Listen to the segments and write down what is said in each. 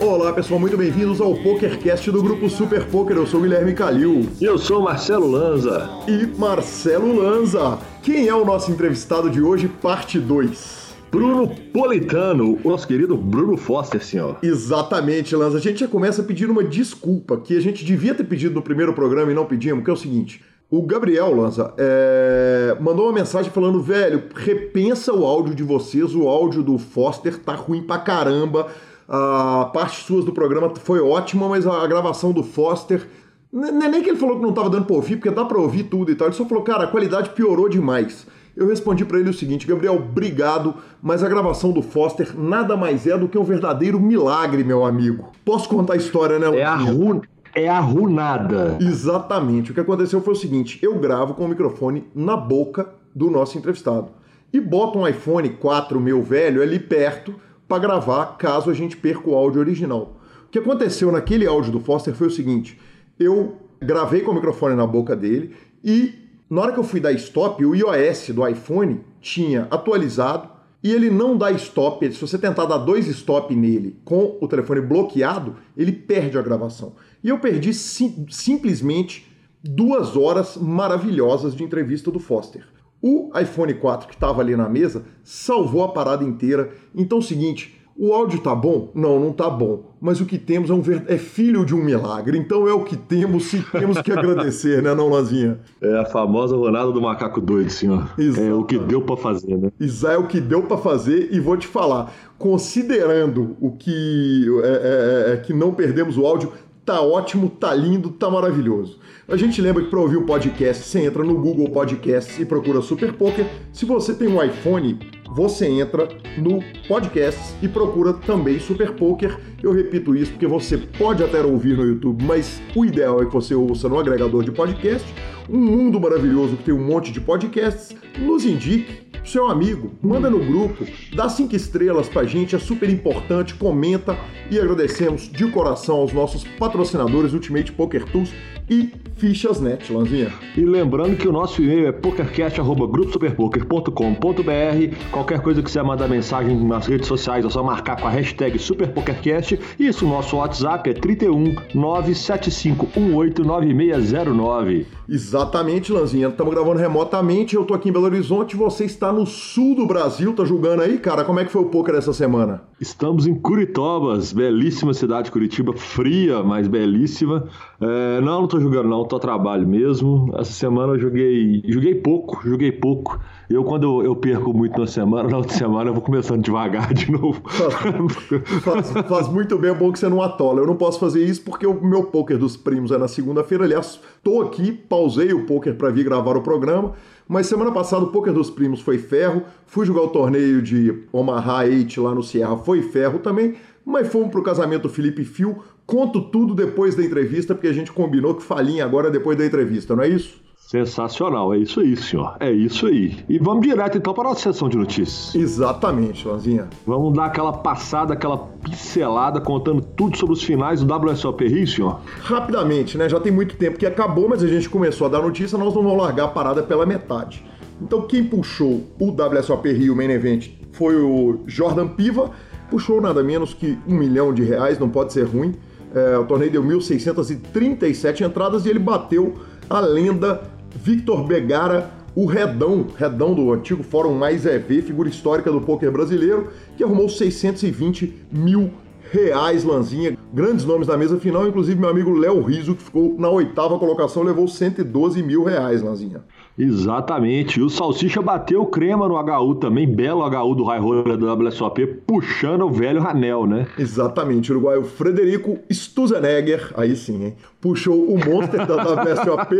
Olá pessoal, muito bem-vindos ao PokerCast do grupo Super Poker. Eu sou o Guilherme Calil. Eu sou o Marcelo Lanza. E Marcelo Lanza. Quem é o nosso entrevistado de hoje, parte 2? Bruno Politano, o nosso querido Bruno Foster, senhor. Exatamente, Lanza. A gente já começa pedindo uma desculpa que a gente devia ter pedido no primeiro programa e não pedimos, que é o seguinte. O Gabriel Lanza é, mandou uma mensagem falando: velho, repensa o áudio de vocês, o áudio do Foster tá ruim pra caramba. A parte suas do programa foi ótima, mas a gravação do Foster. Não é nem que ele falou que não tava dando pra ouvir, porque dá pra ouvir tudo e tal. Ele só falou, cara, a qualidade piorou demais. Eu respondi para ele o seguinte: Gabriel, obrigado, mas a gravação do Foster nada mais é do que um verdadeiro milagre, meu amigo. Posso contar a história, né, É a, ru... é a runada. Exatamente. O que aconteceu foi o seguinte: eu gravo com o microfone na boca do nosso entrevistado e boto um iPhone 4 meu velho ali perto para gravar caso a gente perca o áudio original. O que aconteceu naquele áudio do Foster foi o seguinte: eu gravei com o microfone na boca dele e na hora que eu fui dar stop, o iOS do iPhone tinha atualizado e ele não dá stop. Se você tentar dar dois stop nele com o telefone bloqueado, ele perde a gravação. E eu perdi sim, simplesmente duas horas maravilhosas de entrevista do Foster. O iPhone 4 que estava ali na mesa salvou a parada inteira. Então é o seguinte, o áudio tá bom? Não, não tá bom. Mas o que temos é, um ver... é filho de um milagre. Então é o que temos e temos que agradecer, né, não, Lazinha? É a famosa jornada do macaco doido, senhor. Exato. É o que deu para fazer, né? Isso é o que deu para fazer e vou te falar, considerando o que é, é, é, que não perdemos o áudio, tá ótimo, tá lindo, tá maravilhoso. A gente lembra que para ouvir o podcast, você entra no Google Podcasts e procura Super Poker. Se você tem um iPhone, você entra no podcast e procura também Super Poker. Eu repito isso porque você pode até ouvir no YouTube, mas o ideal é que você ouça no agregador de podcast. Um mundo maravilhoso que tem um monte de podcasts. Nos indique seu amigo, manda no grupo, dá cinco estrelas pra gente, é super importante, comenta e agradecemos de coração aos nossos patrocinadores Ultimate Poker Tools e Fichas.net, Lanzinha. E lembrando que o nosso e-mail é pokercast.gruposuperpoker.com.br Qualquer coisa que você mandar mensagem nas redes sociais é só marcar com a hashtag SuperPokerCast. E isso, o nosso WhatsApp é 31 975189609. Exatamente, Lanzinha. Estamos gravando remotamente, eu tô aqui em Belo Horizonte, você está no sul do Brasil, tá julgando aí, cara? Como é que foi o poker essa semana? Estamos em Curitobas, belíssima cidade, Curitiba, fria, mas belíssima. É, não, não tô jogando não, tô a trabalho mesmo. Essa semana eu joguei, joguei pouco, joguei pouco. Eu, quando eu perco muito na semana, na outra semana eu vou começando devagar de novo. faz, faz, muito bem, é bom que você não atola. Eu não posso fazer isso porque o meu poker dos primos é na segunda-feira. Aliás, tô aqui, pausei o poker para vir gravar o programa. Mas semana passada o poker dos primos foi ferro. Fui jogar o torneio de Omaha 8 lá no Sierra, foi ferro também. Mas fomos pro casamento Felipe Fio. Conto tudo depois da entrevista, porque a gente combinou que falinha agora depois da entrevista, não é isso? Sensacional, é isso aí, senhor. É isso aí. E vamos direto então para a nossa sessão de notícias. Exatamente, Lanzinha. Vamos dar aquela passada, aquela pincelada, contando tudo sobre os finais do WSOP Rio, senhor? Rapidamente, né? Já tem muito tempo que acabou, mas a gente começou a dar notícia, nós não vamos largar a parada pela metade. Então, quem puxou o WSOP Rio Main Event foi o Jordan Piva, puxou nada menos que um milhão de reais, não pode ser ruim. É, o torneio deu 1.637 entradas e ele bateu a lenda Victor Begara, o Redão, Redão do antigo Fórum Mais EV, figura histórica do poker brasileiro, que arrumou 620 mil reais, Lanzinha. Grandes nomes da mesa final, inclusive meu amigo Léo Riso, que ficou na oitava colocação, levou 112 mil reais, Lanzinha. Exatamente. E o Salsicha bateu o crema no HU também, belo HU do High Roller da WSOP, puxando o velho Ranel, né? Exatamente. O uruguaio Frederico Stuzenegger, aí sim, hein? Puxou o Monster da WSOP.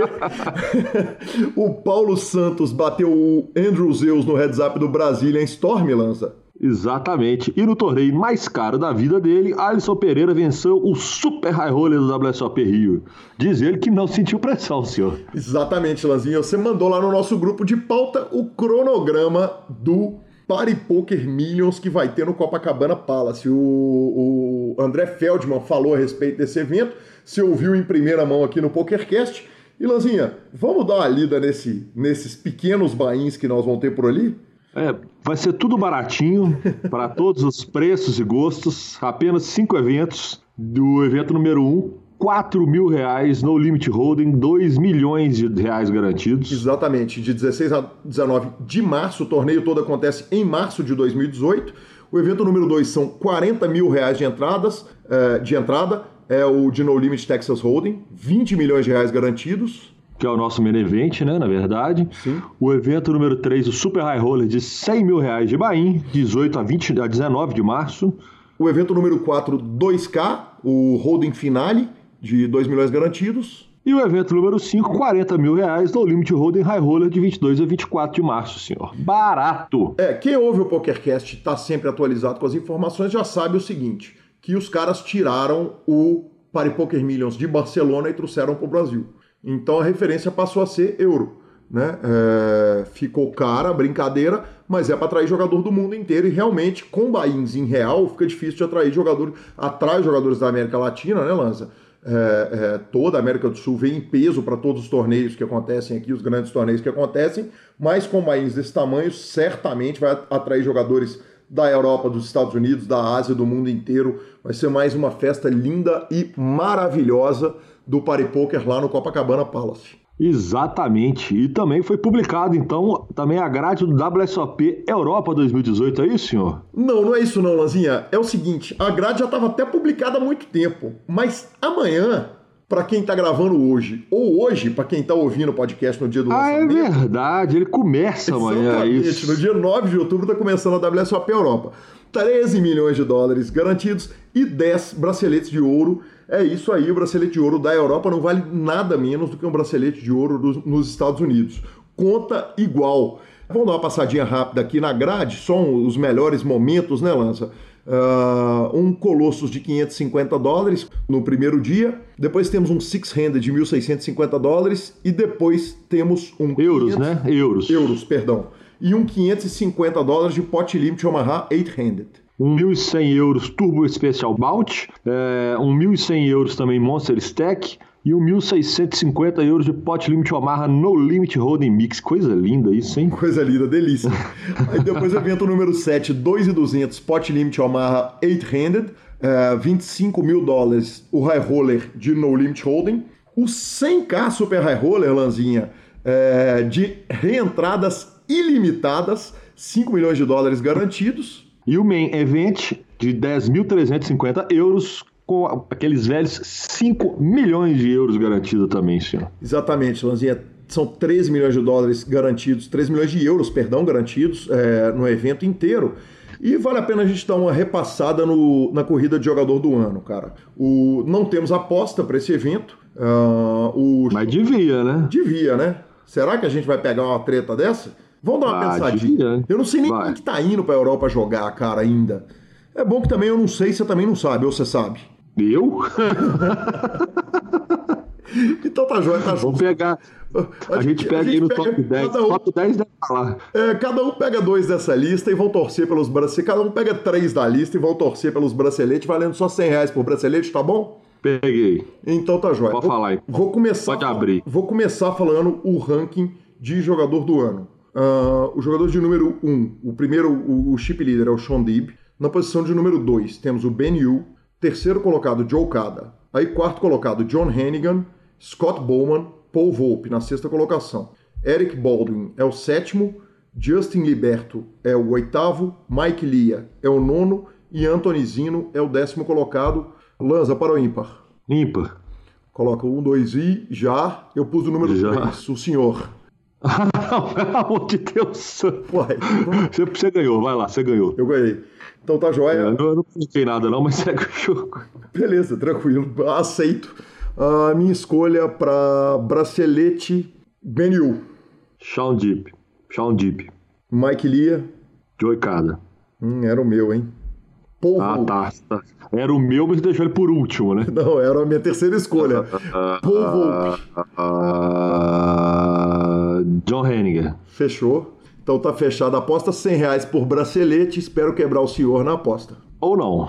o Paulo Santos bateu o Andrew Zeus no heads up do Brasília em Storm, Lança. Exatamente. E no torneio mais caro da vida dele, Alisson Pereira venceu o super high roller do WSOP Rio. Diz ele que não sentiu pressão, senhor. Exatamente, Lanzinho. Você mandou lá no nosso grupo de pauta o cronograma do Party Poker Millions que vai ter no Copacabana Palace. O, o André Feldman falou a respeito desse evento. Você ouviu em primeira mão aqui no PokerCast. E Lanzinha, vamos dar uma lida nesse, nesses pequenos bains que nós vamos ter por ali? É, vai ser tudo baratinho, para todos os preços e gostos. Apenas cinco eventos. Do evento número 1, um, 4 mil reais no Limit Holding, 2 milhões de reais garantidos. Exatamente, de 16 a 19 de março, o torneio todo acontece em março de 2018. O evento número 2 são 40 mil reais de entradas, eh, de entrada, é o de No Limit Texas Holding, 20 milhões de reais garantidos. Que é o nosso main event, né, na verdade. Sim. O evento número 3, o Super High Roller, de 100 mil reais de Bahia, 18 a, 20, a 19 de março. O evento número 4, 2K, o Holding Finale, de 2 milhões garantidos. E o evento número 5, 40 mil reais no Limit Holding High Roller de 22 a 24 de março, senhor. Barato! É, quem ouve o PokerCast está sempre atualizado com as informações já sabe o seguinte, que os caras tiraram o Party Poker Millions de Barcelona e trouxeram para o Brasil. Então a referência passou a ser euro. Né? É, ficou cara brincadeira, mas é para atrair jogador do mundo inteiro e realmente com bains em real fica difícil de atrair jogadores, atrai jogadores da América Latina, né, Lanza? É, é, toda a América do Sul vem em peso para todos os torneios que acontecem aqui, os grandes torneios que acontecem, mas com bains desse tamanho, certamente vai atrair jogadores da Europa, dos Estados Unidos, da Ásia, do mundo inteiro. Vai ser mais uma festa linda e maravilhosa do Party Poker lá no Copacabana Palace. Exatamente. E também foi publicado, então, também a grade do WSOP Europa 2018, é isso, senhor? Não, não é isso não, Lanzinha. É o seguinte, a grade já estava até publicada há muito tempo, mas amanhã, para quem está gravando hoje, ou hoje, para quem está ouvindo o podcast no dia do ah, lançamento... Ah, é verdade, ele começa amanhã, é isso. No dia 9 de outubro está começando a WSOP Europa. 13 milhões de dólares garantidos e 10 braceletes de ouro é isso aí, o bracelete de ouro da Europa não vale nada menos do que um bracelete de ouro dos, nos Estados Unidos. Conta igual. Vamos dar uma passadinha rápida aqui na grade, são os melhores momentos, né, Lança? Uh, um Colossus de 550 dólares no primeiro dia, depois temos um Six-Handed de 1.650 dólares e depois temos um... Euros, 500... né? Euros. Euros, perdão. E um 550 dólares de Pot Limit Omaha 8-Handed. 1.100 euros Turbo Special Bounty, é, 1.100 euros também Monster Stack e 1.650 euros de Pot Limit Omaha No Limit Holding Mix. Coisa linda isso, hein? Coisa linda, delícia. Aí depois evento número 7, 2.200 Pot Limit Omaha 8-Handed, é, 25 mil dólares o High Roller de No Limit Holding, o 100k Super High Roller, Lanzinha, é, de reentradas ilimitadas, 5 milhões de dólares garantidos, e o main event de 10.350 euros com aqueles velhos 5 milhões de euros garantidos também, senhor. Exatamente, Lanzinha. São 13 milhões de dólares garantidos, 3 milhões de euros, perdão, garantidos é, no evento inteiro. E vale a pena a gente dar uma repassada no, na corrida de jogador do ano, cara. O, não temos aposta para esse evento. Uh, o... Mas devia, né? Devia, né? Será que a gente vai pegar uma treta dessa? Vamos dar uma ah, pensadinha. Eu não sei nem Vai. quem que tá indo pra Europa jogar, cara, ainda. É bom que também eu não sei, você também não sabe, ou você sabe. Eu? então tá joia, tá Vamos pegar. A, a gente, pega aí no pega, top 10. Um, top 10 deve falar. É, cada um pega dois dessa lista e vão torcer pelos braceletes. Cada um pega três da lista e vão torcer pelos braceletes, valendo só 100 reais por bracelete, tá bom? Peguei. Então tá joia. Pode vou, falar aí. Vou começar. Pode abrir. Vou começar falando o ranking de jogador do ano. Uh, o jogador de número 1, um, o primeiro, o, o chip leader é o Sean Deeb. Na posição de número 2, temos o Ben Yu. Terceiro colocado, Joe Cada. Aí, quarto colocado, John Hannigan. Scott Bowman. Paul Volpe, na sexta colocação. Eric Baldwin é o sétimo. Justin Liberto é o oitavo. Mike Lia é o nono. E Anthony Zino é o décimo colocado. Lanza para o ímpar. Ímpar. Coloca um, dois e já. Eu pus o número 3, o senhor. Pelo amor de Deus. Uai. Você, você, ganhou, vai lá, você ganhou. Eu ganhei. Então tá joia. É, eu não coloquei nada não, mas segue o jogo. Beleza, tranquilo. Aceito. A minha escolha para bracelete Benil. Sean Deep. Sean Deep. Mike Lia. Joey Cada. Hum, era o meu, hein? Povo. Ah, tá, tá. Era o meu, mas deixou ele por último, né? Não, era a minha terceira escolha. Povo. John Henniger. Fechou. Então tá fechada a aposta, 100 reais por bracelete. Espero quebrar o senhor na aposta. Ou não.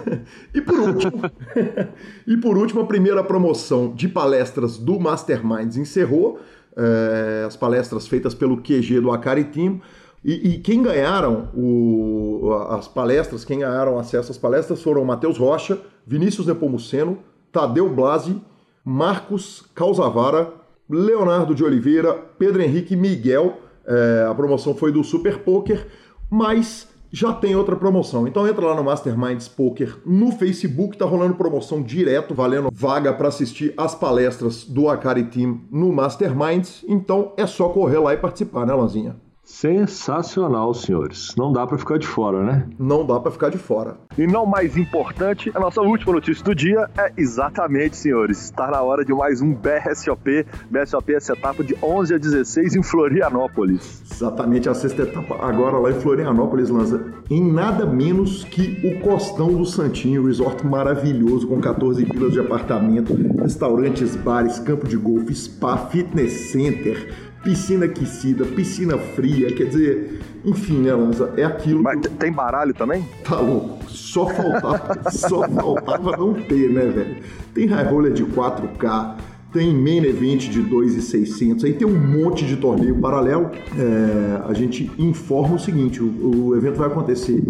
e por último, e por último, a primeira promoção de palestras do Masterminds encerrou. É, as palestras feitas pelo QG do Akari Team. E, e quem ganharam o, as palestras, quem ganharam acesso às palestras foram Matheus Rocha, Vinícius Nepomuceno, Tadeu Blasi, Marcos Calzavara, Leonardo de Oliveira, Pedro Henrique Miguel. É, a promoção foi do Super Poker, mas já tem outra promoção. Então entra lá no Masterminds Poker no Facebook, tá rolando promoção direto, valendo vaga para assistir as palestras do Akari Team no Masterminds. Então é só correr lá e participar, né, Lanzinha? Sensacional, senhores. Não dá para ficar de fora, né? Não dá para ficar de fora. E não mais importante, a nossa última notícia do dia é exatamente, senhores, está na hora de mais um BSOP. BSOP é essa etapa de 11 a 16 em Florianópolis. Exatamente a sexta etapa agora lá em Florianópolis, Lanza. Em nada menos que o Costão do Santinho, resort maravilhoso com 14 vilas de apartamento, restaurantes, bares, campo de golfe, spa, fitness center piscina aquecida, piscina fria, quer dizer, enfim, né, Lanza? É aquilo. Mas que... tem baralho também? Tá louco. Só faltava, só faltava não ter, né, velho? Tem high roller de 4K, tem main event de 2,600, aí tem um monte de torneio paralelo. É, a gente informa o seguinte: o, o evento vai acontecer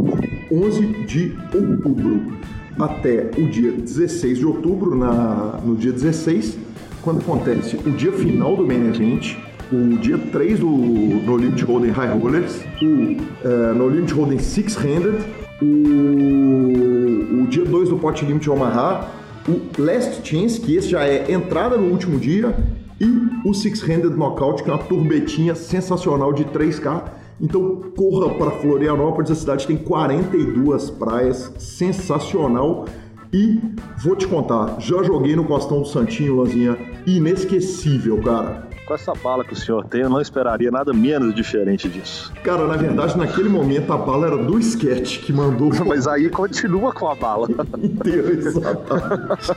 11 de outubro até o dia 16 de outubro, na, no dia 16, quando acontece o dia final do main event o dia 3 do No Limit Hold'em High Rollers, o uh, No Limit Hold'em Six Handed, o, o dia 2 do Pot Limit Omaha, o Last Chance, que esse já é entrada no último dia, e o Six Handed Knockout, que é uma turbetinha sensacional de 3K. Então corra para Florianópolis, a cidade tem 42 praias, sensacional. E vou te contar, já joguei no Costão do Santinho, Lanzinha, inesquecível, cara com essa bala que o senhor tem, eu não esperaria nada menos diferente disso. Cara, na verdade, naquele momento a bala era do sketch que mandou. Mas aí continua com a bala. Inteiro, exatamente.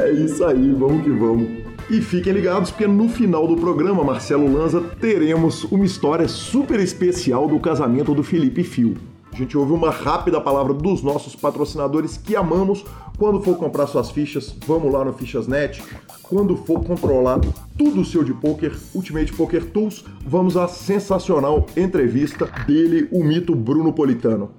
é isso aí, vamos que vamos. E fiquem ligados porque no final do programa, Marcelo Lanza, teremos uma história super especial do casamento do Felipe Fio. A gente ouve uma rápida palavra dos nossos patrocinadores que amamos. Quando for comprar suas fichas, vamos lá no Fichasnet. Quando for controlar tudo o seu de poker, Ultimate Poker Tools, vamos à sensacional entrevista dele, o mito Bruno Politano.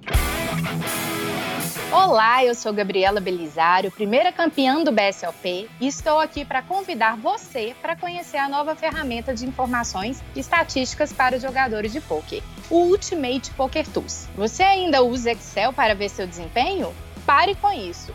Olá, eu sou Gabriela Belisário, primeira campeã do BSLP, e estou aqui para convidar você para conhecer a nova ferramenta de informações e estatísticas para os jogadores de poker, o Ultimate Poker Tools. Você ainda usa Excel para ver seu desempenho? Pare com isso.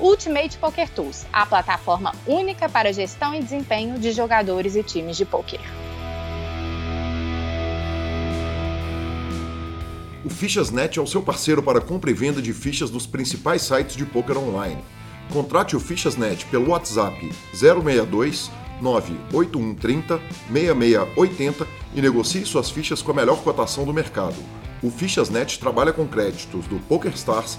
Ultimate Poker Tools, a plataforma única para gestão e desempenho de jogadores e times de poker. O Fichasnet é o seu parceiro para compra e venda de fichas dos principais sites de poker online. Contrate o Fichasnet pelo WhatsApp 062 98130 6680 e negocie suas fichas com a melhor cotação do mercado. O Fichasnet trabalha com créditos do PokerStars,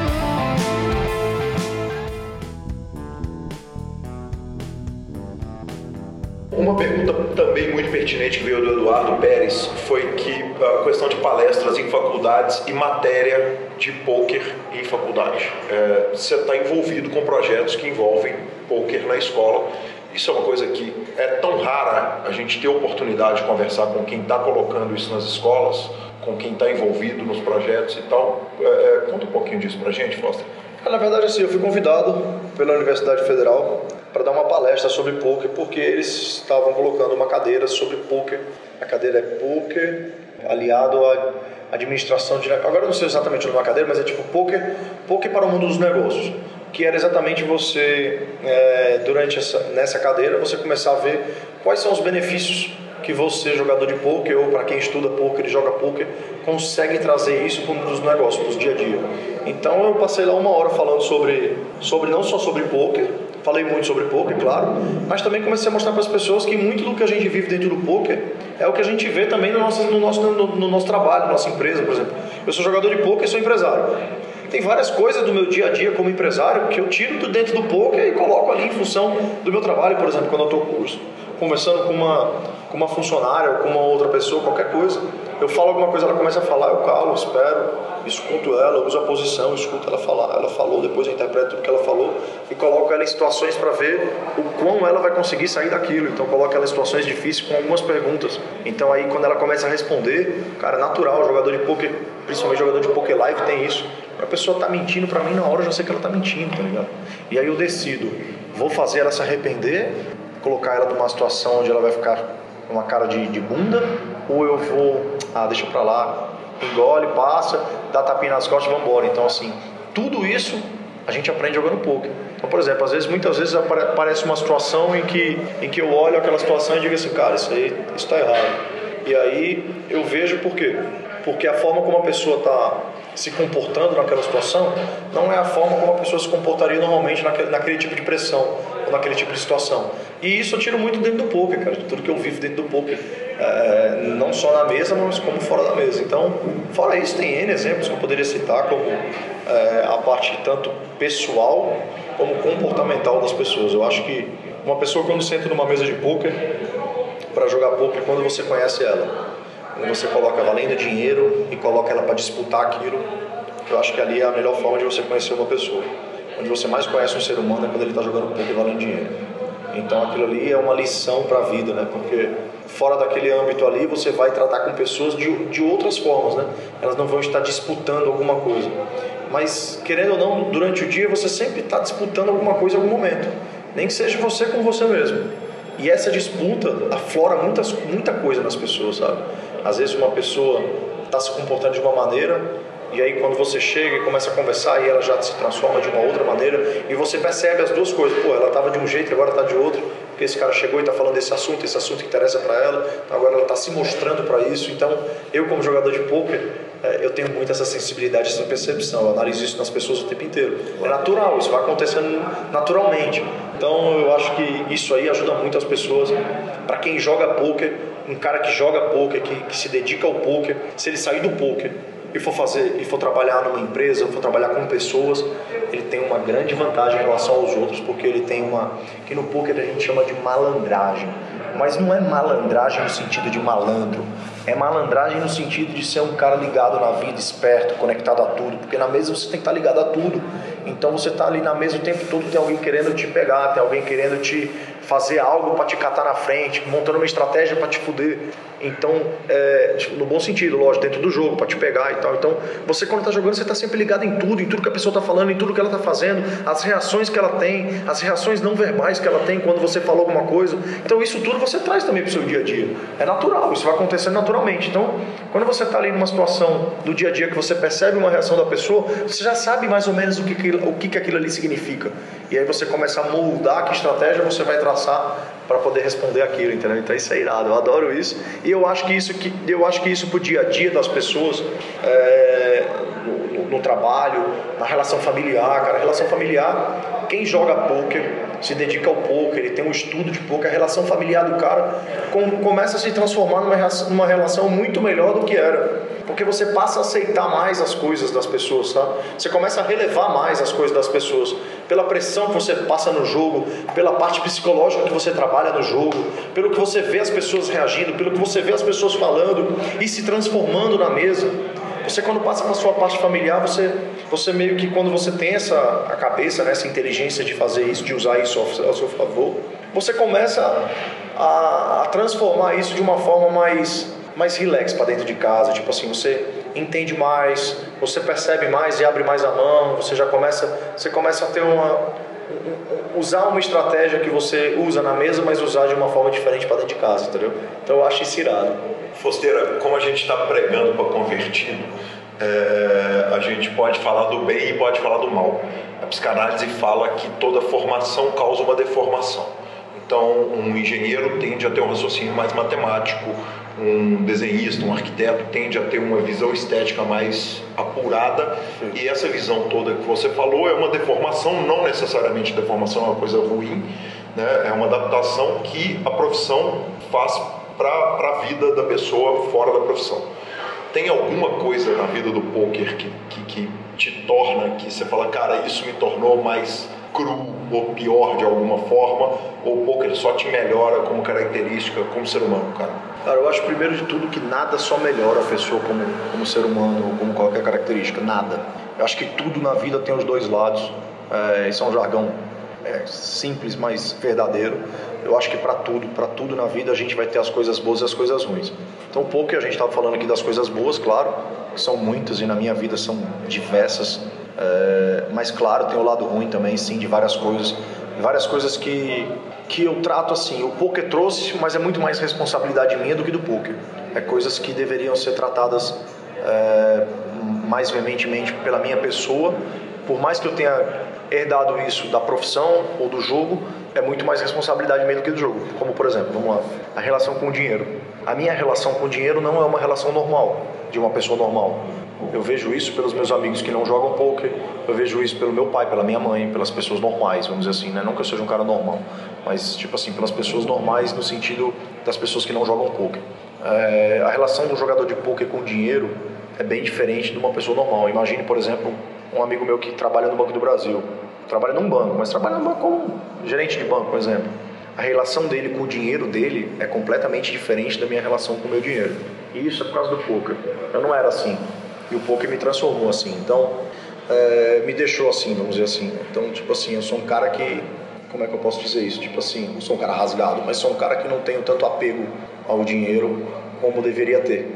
Uma pergunta também muito pertinente que veio do Eduardo Pérez foi que a questão de palestras em faculdades e matéria de poker em faculdade. É, você está envolvido com projetos que envolvem poker na escola. Isso é uma coisa que é tão rara a gente ter oportunidade de conversar com quem está colocando isso nas escolas, com quem está envolvido nos projetos e tal. É, é conta um pouquinho disso para a gente, Foster. Na verdade, assim, eu fui convidado pela Universidade Federal para dar uma palestra sobre poker, porque eles estavam colocando uma cadeira sobre poker. A cadeira é poker aliado à administração de agora eu não sei exatamente da cadeira, mas é tipo poker, poker para o mundo dos negócios. que era exatamente você, é, durante essa, nessa cadeira, você começar a ver quais são os benefícios que você, jogador de poker, ou para quem estuda poker e joga poker, consegue trazer isso para os negócios, para o dia a dia. Então eu passei lá uma hora falando sobre, sobre não só sobre poker, falei muito sobre poker, claro, mas também comecei a mostrar para as pessoas que muito do que a gente vive dentro do poker é o que a gente vê também no nosso, no nosso, no, no nosso trabalho, na nossa empresa, por exemplo. Eu sou jogador de poker e sou empresário. Tem várias coisas do meu dia a dia como empresário que eu tiro do dentro do poker e coloco ali em função do meu trabalho, por exemplo, quando eu estou conversando com uma, com uma funcionária ou com uma outra pessoa, qualquer coisa. Eu falo alguma coisa, ela começa a falar, eu calo, espero, escuto ela, uso a posição, escuto ela falar. Ela falou, depois eu interpreto tudo que ela falou e coloco ela em situações para ver o quão ela vai conseguir sair daquilo. Então coloco ela em situações difíceis com algumas perguntas. Então aí quando ela começa a responder, cara, natural, jogador de poker, principalmente jogador de poker live tem isso. A pessoa tá mentindo para mim na hora, eu já sei que ela tá mentindo, tá ligado? E aí eu decido, vou fazer ela se arrepender colocar ela numa situação onde ela vai ficar com uma cara de, de bunda, ou eu vou, ah, deixa pra lá, engole, passa, dá tapinha nas costas e vamos embora. Então, assim, tudo isso a gente aprende jogando poker. Então, por exemplo, às vezes, muitas vezes aparece uma situação em que, em que eu olho aquela situação e digo assim, cara, isso aí está errado. E aí eu vejo por quê? Porque a forma como a pessoa está se comportando naquela situação não é a forma como a pessoa se comportaria normalmente naquele, naquele tipo de pressão ou naquele tipo de situação. E isso eu tiro muito dentro do poker, cara, de tudo que eu vivo dentro do poker. É, não só na mesa, mas como fora da mesa. Então, fora isso, tem N exemplos que eu poderia citar, como é, a parte tanto pessoal como comportamental das pessoas. Eu acho que uma pessoa quando senta numa mesa de poker para jogar poker, quando você conhece ela, você coloca valendo dinheiro e coloca ela para disputar aquilo, eu acho que ali é a melhor forma de você conhecer uma pessoa. Onde você mais conhece um ser humano é quando ele está jogando poker valendo dinheiro. Então aquilo ali é uma lição para a vida, né? Porque fora daquele âmbito ali você vai tratar com pessoas de, de outras formas, né? Elas não vão estar disputando alguma coisa. Mas querendo ou não, durante o dia você sempre está disputando alguma coisa em algum momento. Nem que seja você com você mesmo. E essa disputa aflora muitas, muita coisa nas pessoas, sabe? Às vezes uma pessoa está se comportando de uma maneira e aí quando você chega e começa a conversar e ela já se transforma de uma outra maneira e você percebe as duas coisas, pô, ela estava de um jeito e agora está de outro, porque esse cara chegou e está falando desse assunto, esse assunto interessa para ela, então agora ela está se mostrando para isso. Então, eu como jogador de poker, é, eu tenho muito essa sensibilidade, essa percepção, eu analiso isso nas pessoas o tempo inteiro. É natural, isso vai acontecendo naturalmente. Então, eu acho que isso aí ajuda muito as pessoas. Para quem joga poker, um cara que joga poker, que, que se dedica ao poker, se ele sair do poker e for fazer e for trabalhar numa empresa, for trabalhar com pessoas, ele tem uma grande vantagem em relação aos outros, porque ele tem uma que no poker a gente chama de malandragem. Mas não é malandragem no sentido de malandro, é malandragem no sentido de ser um cara ligado na vida, esperto, conectado a tudo, porque na mesa você tem que estar ligado a tudo. Então você está ali na mesa o tempo todo, tem alguém querendo te pegar, tem alguém querendo te fazer algo para te catar na frente, montando uma estratégia para te fuder. Então, é, no bom sentido, lógico, dentro do jogo, para te pegar e tal. Então, você quando está jogando, você está sempre ligado em tudo, em tudo que a pessoa está falando, em tudo que ela está fazendo, as reações que ela tem, as reações não verbais que ela tem quando você falou alguma coisa. Então, isso tudo você traz também para o seu dia a dia. É natural, isso vai acontecer naturalmente. Então, quando você está ali numa situação do dia a dia que você percebe uma reação da pessoa, você já sabe mais ou menos o que, o que, aquilo ali significa. E aí você começa a moldar que estratégia você vai traçar para poder responder aquilo, entendeu? Então isso é irado, eu adoro isso. E eu acho que isso, que, eu acho que isso pro dia a dia das pessoas, é, no, no, trabalho, na relação familiar, cara, relação familiar, quem joga poker, se dedica ao poker, ele tem um estudo de poker, a relação familiar do cara com, começa a se transformar numa, numa relação muito melhor do que era porque você passa a aceitar mais as coisas das pessoas, tá? Você começa a relevar mais as coisas das pessoas, pela pressão que você passa no jogo, pela parte psicológica que você trabalha no jogo, pelo que você vê as pessoas reagindo, pelo que você vê as pessoas falando e se transformando na mesa. Você quando passa para a sua parte familiar, você, você meio que quando você tem essa a cabeça, né, essa inteligência de fazer isso, de usar isso ao, seu favor, você começa a, a transformar isso de uma forma mais mais relax para dentro de casa, tipo assim, você entende mais, você percebe mais e abre mais a mão, você já começa, você começa a ter uma usar uma estratégia que você usa na mesa, mas usar de uma forma diferente para dentro de casa, entendeu? Então eu acho isso irado. Fosteira, como a gente está pregando para convertido, é, a gente pode falar do bem e pode falar do mal. A psicanálise fala que toda formação causa uma deformação. Então, um engenheiro tende a ter um raciocínio mais matemático, um desenhista, um arquiteto tende a ter uma visão estética mais apurada Sim. e essa visão toda que você falou é uma deformação, não necessariamente deformação é uma coisa ruim, né? é uma adaptação que a profissão faz para a vida da pessoa fora da profissão. Tem alguma coisa na vida do poker que, que, que te torna, que você fala, cara, isso me tornou mais cru ou pior de alguma forma, ou o poker só te melhora como característica, como ser humano, cara? Cara, eu acho primeiro de tudo que nada só melhora a pessoa como, como ser humano ou como qualquer característica, nada. Eu acho que tudo na vida tem os dois lados, é, isso é um jargão é, simples, mas verdadeiro. Eu acho que para tudo, para tudo na vida a gente vai ter as coisas boas e as coisas ruins. Então, pouco a gente estava falando aqui das coisas boas, claro, que são muitas e na minha vida são diversas. É, mas claro, tem o lado ruim também, sim, de várias coisas, várias coisas que que eu trato assim. O poker trouxe, mas é muito mais responsabilidade minha do que do poker. É coisas que deveriam ser tratadas é, mais veementemente pela minha pessoa. Por mais que eu tenha herdado isso da profissão ou do jogo, é muito mais responsabilidade minha do que do jogo. Como por exemplo, vamos lá, a relação com o dinheiro. A minha relação com o dinheiro não é uma relação normal de uma pessoa normal. Eu vejo isso pelos meus amigos que não jogam poker, eu vejo isso pelo meu pai, pela minha mãe, pelas pessoas normais, vamos dizer assim, né? Não que eu seja um cara normal, mas tipo assim, pelas pessoas normais no sentido das pessoas que não jogam poker. É, a relação do jogador de poker com dinheiro é bem diferente de uma pessoa normal. Imagine, por exemplo, um amigo meu que trabalha no Banco do Brasil, trabalha num banco, mas trabalha num banco como gerente de banco, por exemplo. A relação dele com o dinheiro dele é completamente diferente da minha relação com o meu dinheiro. E isso é por causa do poker. Eu não era assim. E o poker me transformou assim. Então, é, me deixou assim, vamos dizer assim. Então, tipo assim, eu sou um cara que. Como é que eu posso dizer isso? Tipo assim, não sou um cara rasgado, mas sou um cara que não tenho tanto apego ao dinheiro como deveria ter.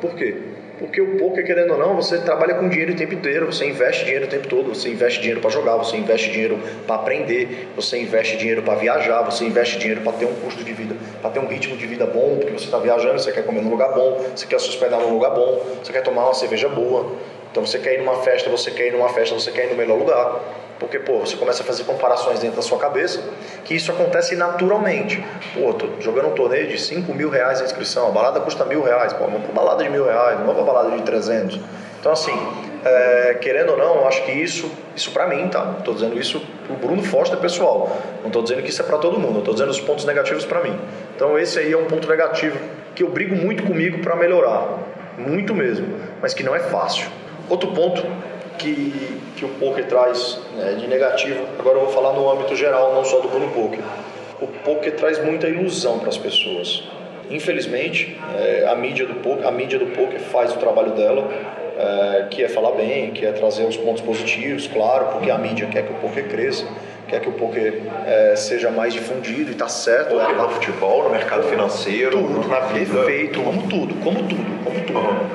Por quê? Porque o poker, querendo ou não, você trabalha com dinheiro o tempo inteiro, você investe dinheiro o tempo todo, você investe dinheiro para jogar, você investe dinheiro para aprender, você investe dinheiro para viajar, você investe dinheiro para ter um custo de vida, para ter um ritmo de vida bom, porque você está viajando, você quer comer num lugar bom, você quer se hospedar num lugar bom, você quer tomar uma cerveja boa. Então você quer ir numa festa, você quer ir numa festa, você quer ir no melhor lugar. Porque, pô, você começa a fazer comparações dentro da sua cabeça, que isso acontece naturalmente. Pô, tô jogando um torneio de 5 mil reais a inscrição, a balada custa mil reais, pô, vamos pra balada de mil reais, não vamos pra balada de 300. Então, assim, é, querendo ou não, acho que isso, isso pra mim, tá? Tô dizendo isso pro Bruno Foster pessoal. Não tô dizendo que isso é para todo mundo, tô dizendo os pontos negativos para mim. Então, esse aí é um ponto negativo que eu brigo muito comigo para melhorar. Muito mesmo, mas que não é fácil. Outro ponto que, que o poker traz né, de negativo. Agora eu vou falar no âmbito geral, não só do Bruno Poker. O poker traz muita ilusão para as pessoas. Infelizmente, é, a mídia do poker, a mídia do poker faz o trabalho dela, é, que é falar bem, que é trazer os pontos positivos, claro, porque a mídia quer que o poker cresça, quer que o poker é, seja mais difundido e está certo. Poker no futebol, no mercado financeiro, tudo, na vida. Perfeito, como tudo, como tudo, como tudo. Uhum.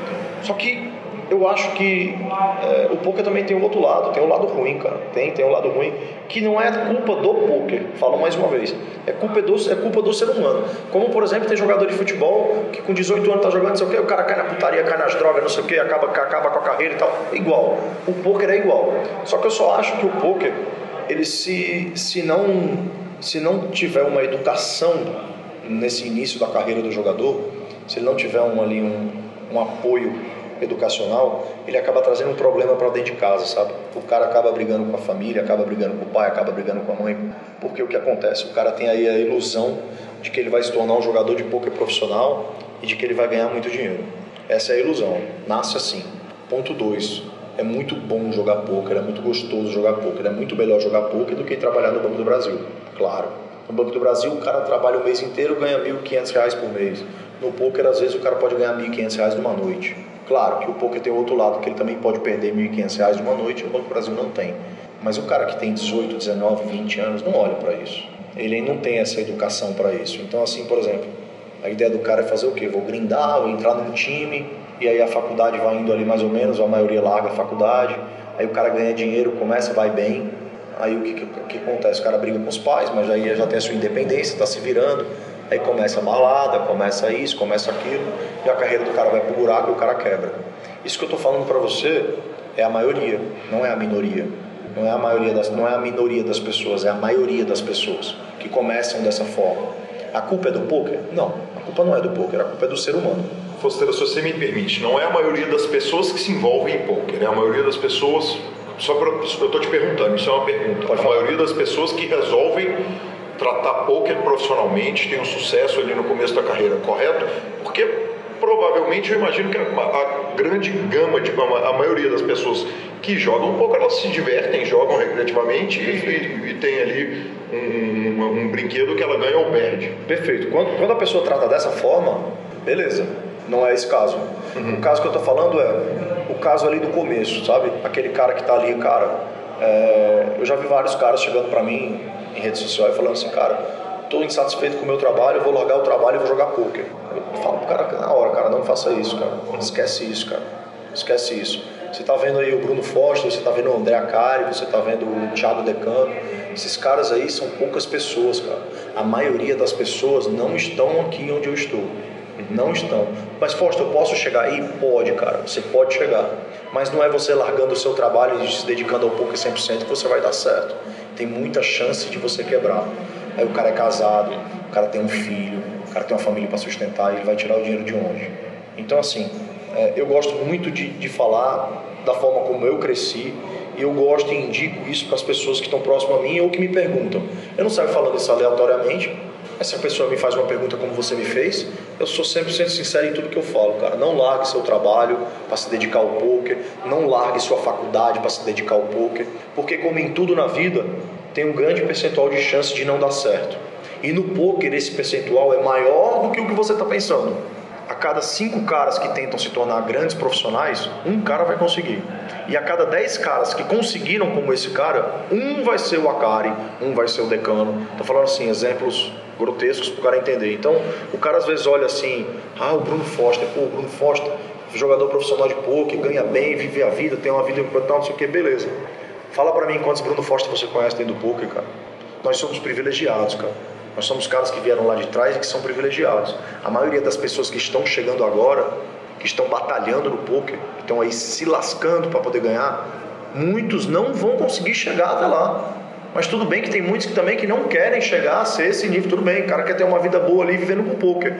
Só que eu acho que é, o poker também tem o outro lado, tem o lado ruim, cara. Tem, tem o lado ruim, que não é culpa do poker, falo mais uma vez. É culpa do, é culpa do ser humano. Como, por exemplo, tem jogador de futebol que com 18 anos tá jogando, não sei o quê, o cara cai na putaria, cai nas drogas, não sei o quê, acaba, acaba com a carreira e tal. Igual. O poker é igual. Só que eu só acho que o poker, ele se, se não se não tiver uma educação nesse início da carreira do jogador, se ele não tiver um, ali um, um apoio educacional, ele acaba trazendo um problema para dentro de casa, sabe? O cara acaba brigando com a família, acaba brigando com o pai, acaba brigando com a mãe, porque o que acontece? O cara tem aí a ilusão de que ele vai se tornar um jogador de poker profissional e de que ele vai ganhar muito dinheiro. Essa é a ilusão, nasce assim. Ponto 2. É muito bom jogar poker, é muito gostoso jogar poker, é muito melhor jogar poker do que trabalhar no Banco do Brasil, claro. No Banco do Brasil, o cara trabalha o mês inteiro ganha R$ 1.500 por mês. No poker, às vezes, o cara pode ganhar R$ 1.500 numa noite. Claro que o poker tem outro lado, que ele também pode perder R$ 1.500 numa noite o Banco Brasil não tem. Mas o cara que tem 18, 19, 20 anos não olha para isso. Ele não tem essa educação para isso. Então, assim, por exemplo, a ideia do cara é fazer o quê? Vou grindar, vou entrar num time, e aí a faculdade vai indo ali mais ou menos, a maioria larga a faculdade, aí o cara ganha dinheiro, começa, vai bem, aí o que, que, que acontece? O cara briga com os pais, mas aí já tem a sua independência, está se virando, Aí começa a balada, começa isso, começa aquilo, e a carreira do cara vai pro buraco e o cara quebra. Isso que eu tô falando para você é a maioria, não é a minoria. Não é a maioria das, não é a minoria das pessoas, é a maioria das pessoas que começam dessa forma. A culpa é do poker? Não, a culpa não é do poker, a culpa é do ser humano. Fosteira, se você me permite, não é a maioria das pessoas que se envolvem em poker, é a maioria das pessoas. Só pra, eu estou te perguntando, isso é uma pergunta. Pode a falar. maioria das pessoas que resolvem tratar poker profissionalmente tem um sucesso ali no começo da carreira, correto? Porque provavelmente eu imagino que a, a grande gama, de, a, a, maioria das pessoas que jogam pouco, elas se divertem, jogam recreativamente e, e, e tem ali um, um, um, brinquedo que ela ganha ou perde. Perfeito. Quando, quando a pessoa trata dessa forma, beleza, não é esse caso. Uhum. O caso que eu estou falando é o caso ali do começo, sabe? Aquele cara que está ali, cara. É, eu já vi vários caras chegando para mim em rede social e falando assim, cara, estou insatisfeito com o meu trabalho, vou largar o trabalho e vou jogar poker. Eu falo pro cara na hora, cara, não faça isso, cara. Esquece isso, cara. Esquece isso. Você está vendo aí o Bruno Foster, você está vendo o André Acari, você está vendo o Thiago Decano. Esses caras aí são poucas pessoas, cara. A maioria das pessoas não estão aqui onde eu estou. Não estão. Mas, Foster, eu posso chegar aí? Pode, cara. Você pode chegar. Mas não é você largando o seu trabalho e se dedicando ao poker 100% que você vai dar certo. Tem muita chance de você quebrar. Aí o cara é casado, o cara tem um filho, o cara tem uma família para sustentar, e ele vai tirar o dinheiro de onde? Então, assim, é, eu gosto muito de, de falar da forma como eu cresci e eu gosto e indico isso para as pessoas que estão próximas a mim ou que me perguntam. Eu não saio falando isso aleatoriamente, se a pessoa me faz uma pergunta como você me fez, eu sou sempre sendo sincero em tudo que eu falo, cara. Não largue seu trabalho para se dedicar ao poker, não largue sua faculdade para se dedicar ao poker, porque como em tudo na vida, tem um grande percentual de chance de não dar certo. E no poker esse percentual é maior do que o que você está pensando. A cada cinco caras que tentam se tornar grandes profissionais, um cara vai conseguir. E a cada dez caras que conseguiram como esse cara, um vai ser o Akari, um vai ser o Decano. Estou falando assim, exemplos grotescos para o cara entender. Então, o cara às vezes olha assim, ah, o Bruno Foster, pô, o Bruno Foster, jogador profissional de poker, ganha bem, vive a vida, tem uma vida importante, não sei o que, beleza. Fala para mim quantos Bruno Foster você conhece dentro do poker, cara. Nós somos privilegiados, cara. Nós somos caras que vieram lá de trás e que são privilegiados. A maioria das pessoas que estão chegando agora, que estão batalhando no poker, que estão aí se lascando para poder ganhar, muitos não vão conseguir chegar até lá. Mas tudo bem que tem muitos que também que não querem chegar a ser esse nível. Tudo bem, o cara quer ter uma vida boa ali vivendo com poker.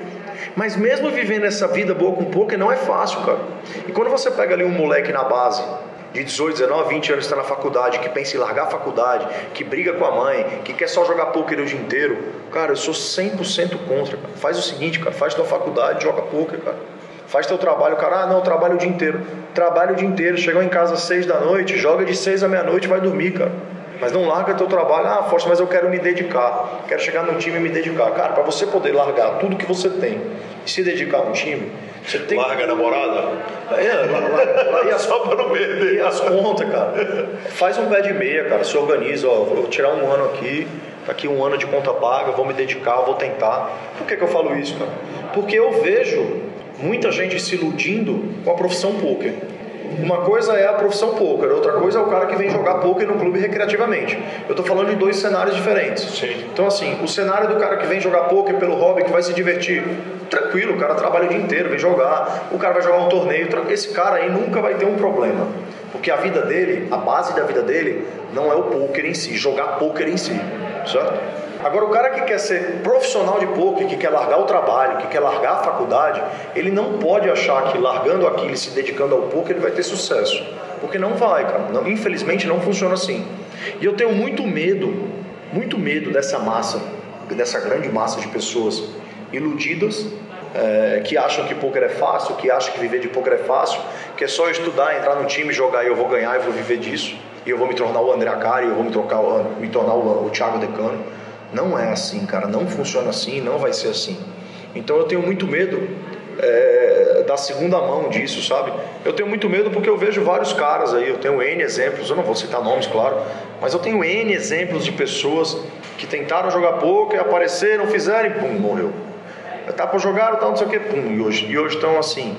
Mas mesmo vivendo essa vida boa com poker não é fácil, cara. E quando você pega ali um moleque na base, de 18, 19, 20 anos está na faculdade, que pensa em largar a faculdade, que briga com a mãe, que quer só jogar poker o dia inteiro, cara, eu sou 100% contra. Cara. Faz o seguinte, cara, faz tua faculdade, joga poker, cara. Faz teu trabalho, cara, ah, não, trabalho o dia inteiro. Trabalho o dia inteiro, chegou em casa às 6 da noite, joga de 6 à meia-noite, vai dormir, cara. Mas não larga teu trabalho, ah, força, mas eu quero me dedicar, quero chegar no time e me dedicar. Cara, para você poder largar tudo que você tem e se dedicar a um time, você tem Larga a namorada? É, e as, Só para não perder. E as contas, cara. Faz um pé de meia, cara. Se organiza, ó. Vou tirar um ano aqui, aqui um ano de conta paga, vou me dedicar, vou tentar. Por que, que eu falo isso, cara? Porque eu vejo muita gente se iludindo com a profissão poker. Uma coisa é a profissão poker, outra coisa é o cara que vem jogar poker no clube recreativamente. Eu estou falando de dois cenários diferentes. Sim. Então, assim, o cenário do cara que vem jogar poker pelo hobby, que vai se divertir, tranquilo, o cara trabalha o dia inteiro, vem jogar, o cara vai jogar um torneio, esse cara aí nunca vai ter um problema. Porque a vida dele, a base da vida dele, não é o poker em si, jogar poker em si, certo? Agora, o cara que quer ser profissional de poker, que quer largar o trabalho, que quer largar a faculdade, ele não pode achar que largando aquilo e se dedicando ao poker ele vai ter sucesso. Porque não vai, cara. Não, infelizmente não funciona assim. E eu tenho muito medo, muito medo dessa massa, dessa grande massa de pessoas iludidas é, que acham que poker é fácil, que acham que viver de poker é fácil, que é só estudar, entrar no time, jogar e eu vou ganhar e vou viver disso, e eu vou me tornar o André Acari, eu vou me, trocar, me tornar o, o Thiago Decano. Não é assim, cara, não funciona assim, não vai ser assim. Então eu tenho muito medo é, da segunda mão disso, sabe? Eu tenho muito medo porque eu vejo vários caras aí, eu tenho N exemplos, eu não vou citar nomes, claro, mas eu tenho N exemplos de pessoas que tentaram jogar pouco e apareceram, fizeram e pum, morreu. Tá para jogar, tal, não sei o que, pum, e hoje, e hoje estão assim,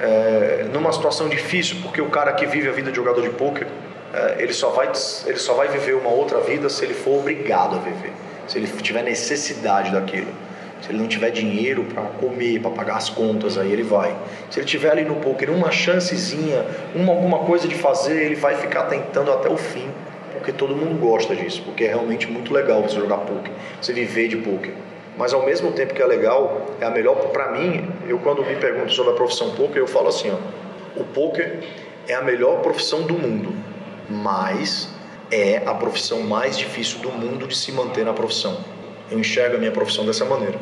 é, numa situação difícil, porque o cara que vive a vida de jogador de pôquer, é, ele, só vai, ele só vai viver uma outra vida se ele for obrigado a viver se ele tiver necessidade daquilo. Se ele não tiver dinheiro para comer, para pagar as contas, aí ele vai. Se ele tiver ali no poker uma chancezinha, uma alguma coisa de fazer, ele vai ficar tentando até o fim, porque todo mundo gosta disso, porque é realmente muito legal você jogar poker, você viver de poker. Mas ao mesmo tempo que é legal, é a melhor para mim. Eu quando me pergunto sobre a profissão poker, eu falo assim, ó, o poker é a melhor profissão do mundo, mas é a profissão mais difícil do mundo de se manter na profissão. Eu enxergo a minha profissão dessa maneira.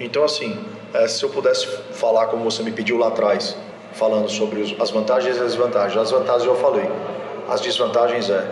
Então, assim, é, se eu pudesse falar como você me pediu lá atrás, falando sobre as vantagens e as desvantagens. As vantagens eu falei. As desvantagens é,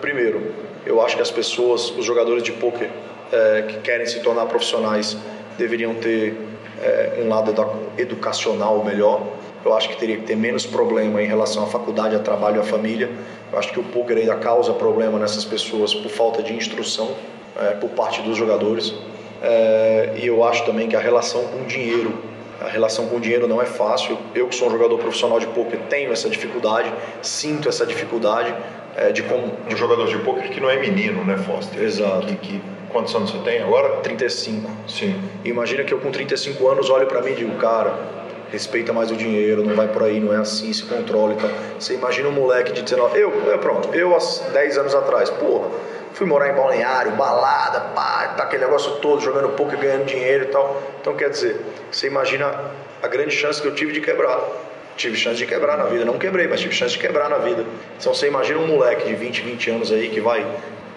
primeiro, eu acho que as pessoas, os jogadores de poker é, que querem se tornar profissionais, deveriam ter é, um lado educacional melhor. Eu acho que teria que ter menos problema em relação à faculdade, ao trabalho à família. Eu acho que o poker ainda causa problema nessas pessoas por falta de instrução é, por parte dos jogadores. É, e eu acho também que a relação com o dinheiro, a relação com o dinheiro não é fácil. Eu que sou um jogador profissional de poker tenho essa dificuldade, sinto essa dificuldade é, de como um jogador de poker que não é menino, né, Foster? Exato. Que, que, quantos anos você tem agora? 35. Sim. imagina que eu com 35 anos olho para mim e digo, cara, respeita mais o dinheiro, não vai por aí, não é assim, se controla e tal. Você imagina um moleque de 19, eu, eu pronto, eu há 10 anos atrás, porra, fui morar em balneário, balada, pá, tá aquele negócio todo, jogando pouco e ganhando dinheiro e tal. Então, quer dizer, você imagina a grande chance que eu tive de quebrar. Tive chance de quebrar na vida, não quebrei, mas tive chance de quebrar na vida. Então, você imagina um moleque de 20, 20 anos aí que vai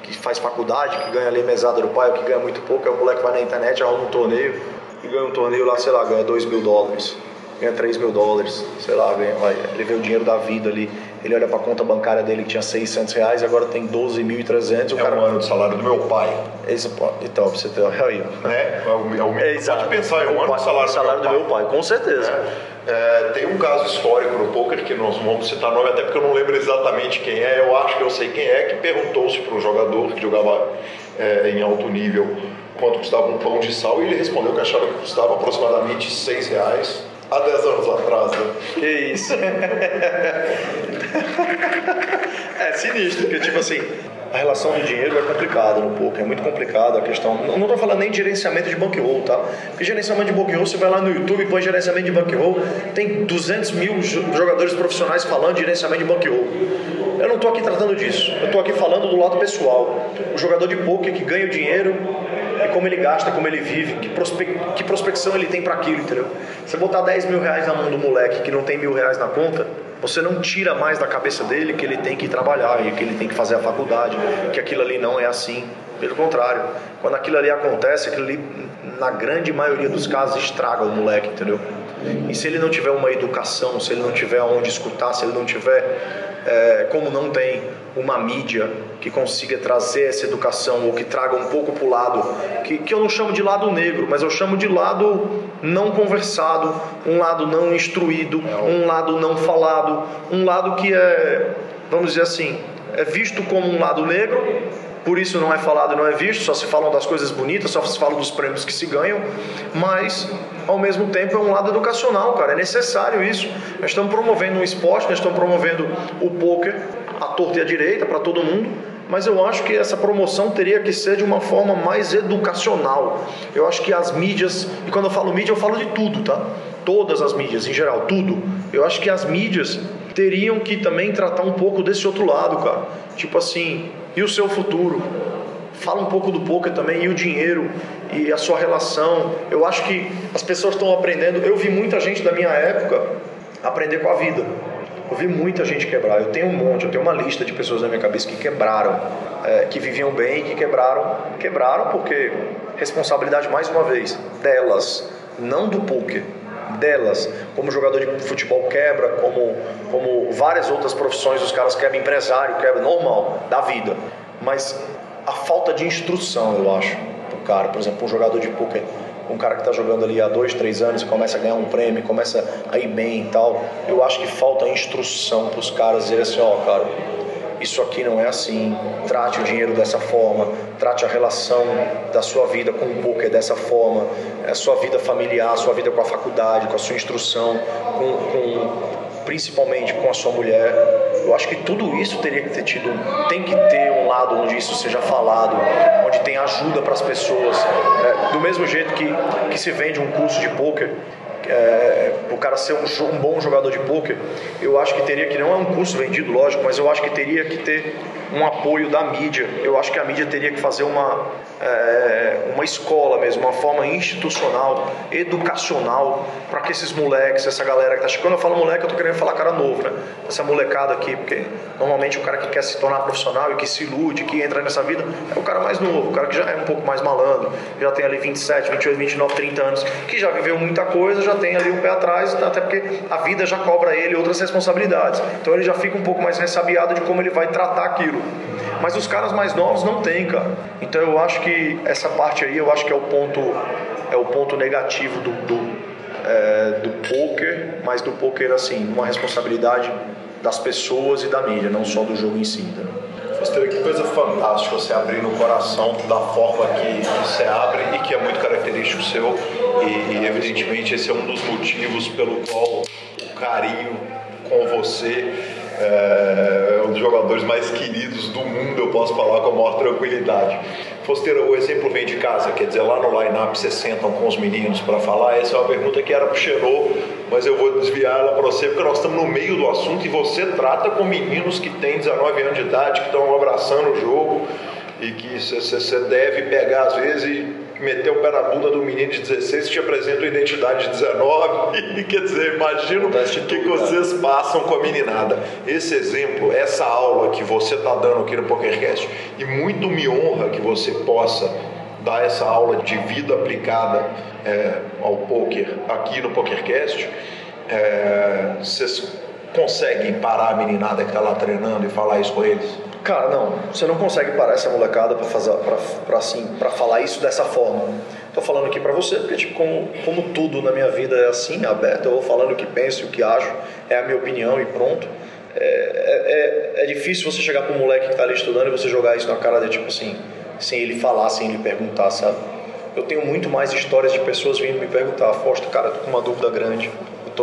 que faz faculdade, que ganha ali mesada do pai, que ganha muito pouco, é um moleque que vai na internet, arruma um torneio e ganha um torneio lá, sei lá, ganha 2 mil dólares, ganha 3 mil dólares, sei lá, ganha, vai, ele vê o dinheiro da vida ali ele olha para a conta bancária dele que tinha 600 reais e agora tem 12.300. É cara... um ano de salário do meu pai. Esse, então, você ter aí. Né? É o, é o, é, exato. Pode pensar, é um ano de salário, do, salário do, meu, do meu pai. com certeza. É. é, tem um caso histórico no poker que nós vamos citar nome, até porque eu não lembro exatamente quem é, eu acho que eu sei quem é, que perguntou-se para um jogador que jogava é, em alto nível quanto custava um pão de sal e ele respondeu que achava que custava aproximadamente 6 reais há 10 anos atrás. Né? Que isso. é sinistro, porque tipo assim, a relação do dinheiro é complicada no poker, é muito complicada a questão. Não estou falando nem de gerenciamento de bankroll, tá? Porque gerenciamento de bankroll, você vai lá no YouTube e põe gerenciamento de bankroll, tem 200 mil jogadores profissionais falando de gerenciamento de bankroll. Eu não estou aqui tratando disso, eu estou aqui falando do lado pessoal. O jogador de poker que ganha o dinheiro e como ele gasta, como ele vive, que, prospe que prospecção ele tem para aquilo, entendeu? Você botar 10 mil reais na mão do moleque que não tem mil reais na conta, você não tira mais da cabeça dele que ele tem que trabalhar e que ele tem que fazer a faculdade, que aquilo ali não é assim. Pelo contrário, quando aquilo ali acontece, aquilo ali, na grande maioria dos casos, estraga o moleque, entendeu? E se ele não tiver uma educação, se ele não tiver onde escutar, se ele não tiver é, como não tem uma mídia que consiga trazer essa educação ou que traga um pouco para o lado, que, que eu não chamo de lado negro, mas eu chamo de lado não conversado, um lado não instruído, um lado não falado, um lado que é, vamos dizer assim, é visto como um lado negro, por isso não é falado, não é visto, só se falam das coisas bonitas, só se fala dos prêmios que se ganham, mas ao mesmo tempo é um lado educacional, cara, é necessário isso. Nós estamos promovendo um esporte, nós estamos promovendo o poker à torta e à direita para todo mundo, mas eu acho que essa promoção teria que ser de uma forma mais educacional. Eu acho que as mídias, e quando eu falo mídia, eu falo de tudo, tá? Todas as mídias, em geral, tudo. Eu acho que as mídias teriam que também tratar um pouco desse outro lado, cara. Tipo assim, e o seu futuro? Fala um pouco do poker também e o dinheiro e a sua relação. Eu acho que as pessoas estão aprendendo. Eu vi muita gente da minha época aprender com a vida. Eu vi muita gente quebrar. Eu tenho um monte, eu tenho uma lista de pessoas na minha cabeça que quebraram, é, que viviam bem e que quebraram. Quebraram porque responsabilidade mais uma vez delas, não do poker delas, como jogador de futebol quebra, como, como várias outras profissões, os caras quebram empresário, quebra normal, da vida. Mas a falta de instrução, eu acho, o cara, por exemplo, um jogador de poker, um cara que está jogando ali há dois, três anos e começa a ganhar um prêmio, começa a ir bem e tal, eu acho que falta instrução para os caras dizerem assim, ó, oh, cara, isso aqui não é assim, trate o dinheiro dessa forma, trate a relação da sua vida com o poker dessa forma, a sua vida familiar, a sua vida com a faculdade, com a sua instrução, com, com principalmente com a sua mulher. Eu acho que tudo isso teria que ter tido, tem que ter um lado onde isso seja falado, onde tem ajuda para as pessoas. É, do mesmo jeito que, que se vende um curso de poker, é, o cara ser um, um, bom jogador de poker, eu acho que teria que não é um curso vendido, lógico, mas eu acho que teria que ter um apoio da mídia. Eu acho que a mídia teria que fazer uma, é, uma escola mesmo, uma forma institucional, educacional, para que esses moleques, essa galera que tá chegando, eu falo moleque, eu tô querendo falar cara novo, né? Essa molecada aqui, porque normalmente o cara que quer se tornar profissional e que se ilude, que entra nessa vida, é o cara mais novo, o cara que já é um pouco mais malandro, já tem ali 27, 28, 29, 30 anos, que já viveu muita coisa, já tem ali um pé atrás, até porque a vida já cobra ele outras responsabilidades. Então ele já fica um pouco mais ressabiado de como ele vai tratar aquilo. Mas os caras mais novos não tem, cara. Então eu acho que essa parte aí, eu acho que é o ponto, é o ponto negativo do, do, é, do poker, mas do poker assim, uma responsabilidade das pessoas e da mídia, não só do jogo em si. Né? Foster, que coisa fantástica você abrir no coração da forma que, você abre e que é muito característico seu. E, e, evidentemente esse é um dos motivos pelo qual o carinho com você é, um dos jogadores mais queridos do mundo, eu posso falar com a maior tranquilidade. Fosteira, o exemplo vem de casa, quer dizer, lá no line-up vocês sentam com os meninos para falar. Essa é uma pergunta que era para o Xenô, mas eu vou desviar ela para você, porque nós estamos no meio do assunto e você trata com meninos que têm 19 anos de idade, que estão abraçando o jogo e que você deve pegar às vezes meter o pé na bunda do menino de 16 que te apresenta uma identidade de 19 e quer dizer, imagino o que, que vocês passam com a meninada. Esse exemplo, essa aula que você está dando aqui no PokerCast e muito me honra que você possa dar essa aula de vida aplicada é, ao poker aqui no PokerCast. É, vocês conseguem parar a meninada que está lá treinando e falar isso com eles? Cara, não, você não consegue parar essa molecada para fazer para assim, para falar isso dessa forma. Tô falando aqui para você porque tipo como, como tudo na minha vida é assim, aberto, eu vou falando o que penso, o que acho, é a minha opinião e pronto. É, é, é, é difícil você chegar um moleque que está ali estudando e você jogar isso na cara dele, tipo assim, sem ele falar, sem ele perguntar, sabe? Eu tenho muito mais histórias de pessoas vindo me perguntar, Fosta, cara, tô com uma dúvida grande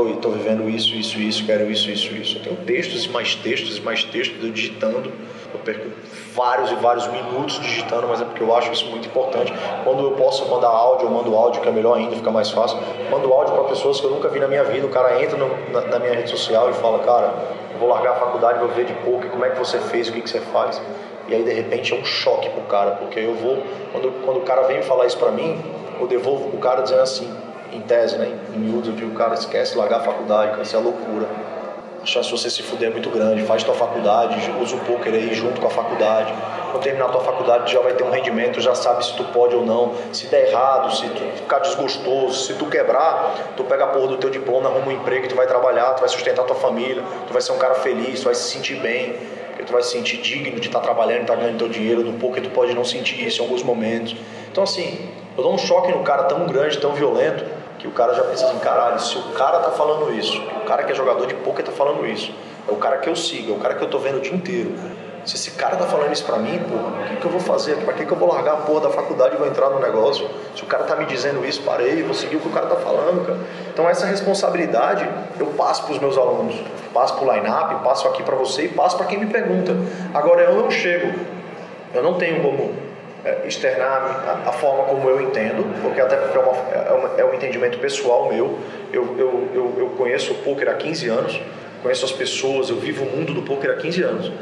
estou tô, tô vivendo isso, isso, isso, quero isso, isso, isso. Eu tenho textos e mais textos e mais textos, eu digitando. Eu perco vários e vários minutos digitando, mas é porque eu acho isso muito importante. Quando eu posso mandar áudio, eu mando áudio, que é melhor ainda, fica mais fácil. Mando áudio para pessoas que eu nunca vi na minha vida. O cara entra no, na, na, minha rede social e fala: Cara, eu vou largar a faculdade, vou ver de pouco, como é que você fez, o que, que você faz. E aí, de repente, é um choque pro cara, porque eu vou, quando, quando o cara vem falar isso para mim, eu devolvo o cara dizendo assim: em tese, né, em miúdos, eu digo, cara, esquece largar a faculdade, cara, isso é loucura. A chance de você se fuder é muito grande. Faz tua faculdade, usa o poker aí junto com a faculdade. Quando terminar tua faculdade, já vai ter um rendimento, já sabe se tu pode ou não. Se der errado, se tu ficar desgostoso, se tu quebrar, tu pega a porra do teu diploma, arruma um emprego, tu vai trabalhar, tu vai sustentar tua família, tu vai ser um cara feliz, tu vai se sentir bem, porque tu vai se sentir digno de estar tá trabalhando, estar tá ganhando teu dinheiro. No poker tu pode não sentir isso em alguns momentos. Então assim, eu dou um choque no cara tão grande, tão violento, que o cara já pensa assim, caralho, se o cara tá falando isso, o cara que é jogador de poker tá falando isso, é o cara que eu sigo, é o cara que eu tô vendo o dia inteiro. Se esse cara tá falando isso pra mim, pô, o que, que eu vou fazer? Pra que, que eu vou largar a porra da faculdade e vou entrar no negócio? Se o cara tá me dizendo isso, parei, vou seguir o que o cara tá falando, cara. Então essa responsabilidade eu passo pros meus alunos, passo pro line-up, passo aqui para você e passo para quem me pergunta. Agora eu não chego, eu não tenho como externar a, a, forma como eu entendo, porque até porque é, uma, é, uma, é um entendimento pessoal meu. Eu, eu, eu, eu conheço o poker há 15 anos, conheço as pessoas, eu vivo o mundo do poker há 15 anos.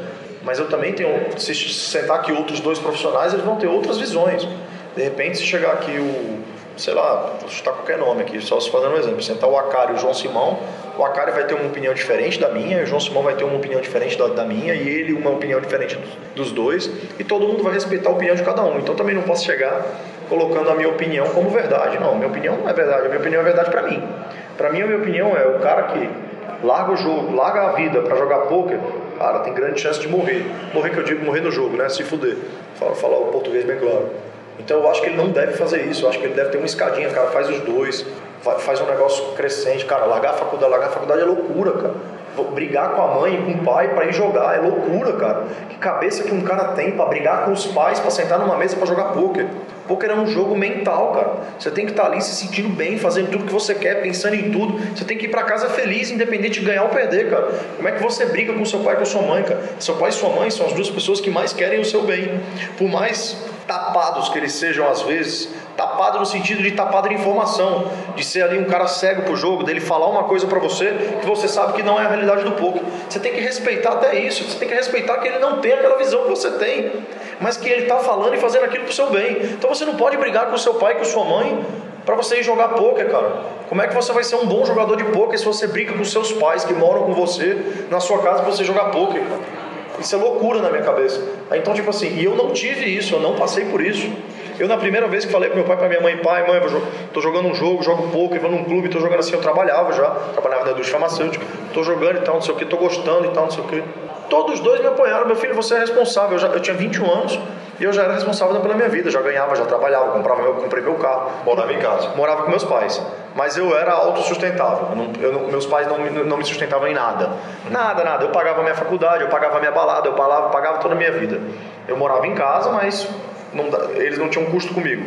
Mas eu também tenho, se sentar aqui outros dois profissionais, eles vão ter outras visões. De repente, se chegar aqui o, sei lá, vou chutar qualquer nome aqui, só se fazendo um exemplo, sentar o Acari e o João Simão, o Acari vai ter uma opinião diferente da minha, e o João Simão vai ter uma opinião diferente da, da minha, e ele uma opinião diferente dos, dos dois, e todo mundo vai respeitar a opinião de cada um. Então também não posso chegar colocando a minha opinião como verdade. Não, minha opinião não é verdade, a minha opinião é verdade para mim. Para mim, a minha opinião é o cara que larga o jogo, larga a vida para jogar poker, cara, tem grande chance de morrer. Morrer que eu digo morrer no jogo, né? Se fuder. Fala, falar o português bem claro. Então eu acho que ele não deve fazer isso, eu acho que ele deve ter uma escadinha, cara, faz os dois, faz um negócio crescente, cara, largar a faculdade, largar a faculdade é loucura, cara. Brigar com a mãe e com o pai para ir jogar é loucura, cara. Que cabeça que um cara tem para brigar com os pais para sentar numa mesa para jogar poker. Poker é um jogo mental, cara. Você tem que estar ali se sentindo bem, fazendo tudo que você quer, pensando em tudo. Você tem que ir para casa feliz, independente de ganhar ou perder, cara. Como é que você briga com seu pai e com sua mãe, cara? Seu pai e sua mãe são as duas pessoas que mais querem o seu bem. Por mais tapados que eles sejam às vezes, tapado no sentido de tapado de informação, de ser ali um cara cego pro jogo, dele falar uma coisa para você que você sabe que não é a realidade do poker. Você tem que respeitar até isso, você tem que respeitar que ele não tem aquela visão que você tem, mas que ele está falando e fazendo aquilo pro seu bem. Então você não pode brigar com seu pai com sua mãe para você ir jogar poker, cara. Como é que você vai ser um bom jogador de poker se você briga com seus pais que moram com você na sua casa para você jogar poker, cara? Isso é loucura na minha cabeça. Então, tipo assim, e eu não tive isso, eu não passei por isso. Eu, na primeira vez que falei pro meu pai, pra minha mãe, pai, mãe, eu tô jogando um jogo, jogo pouco, vou num clube, tô jogando assim, eu trabalhava já, trabalhava na indústria farmacêutica, tô jogando e tal, não sei o que, tô gostando e tal, não sei o que. Todos os dois me apoiaram, meu filho, você é responsável. Eu, já, eu tinha 21 anos e eu já era responsável pela minha vida, já ganhava, já trabalhava, comprava meu, comprei meu carro. Morava em casa? Morava com meus pais. Mas eu era autossustentável. Eu não, eu não, meus pais não, não me sustentavam em nada. Nada, nada. Eu pagava minha faculdade, eu pagava minha balada, eu pagava, pagava toda a minha vida. Eu morava em casa, mas não, eles não tinham custo comigo.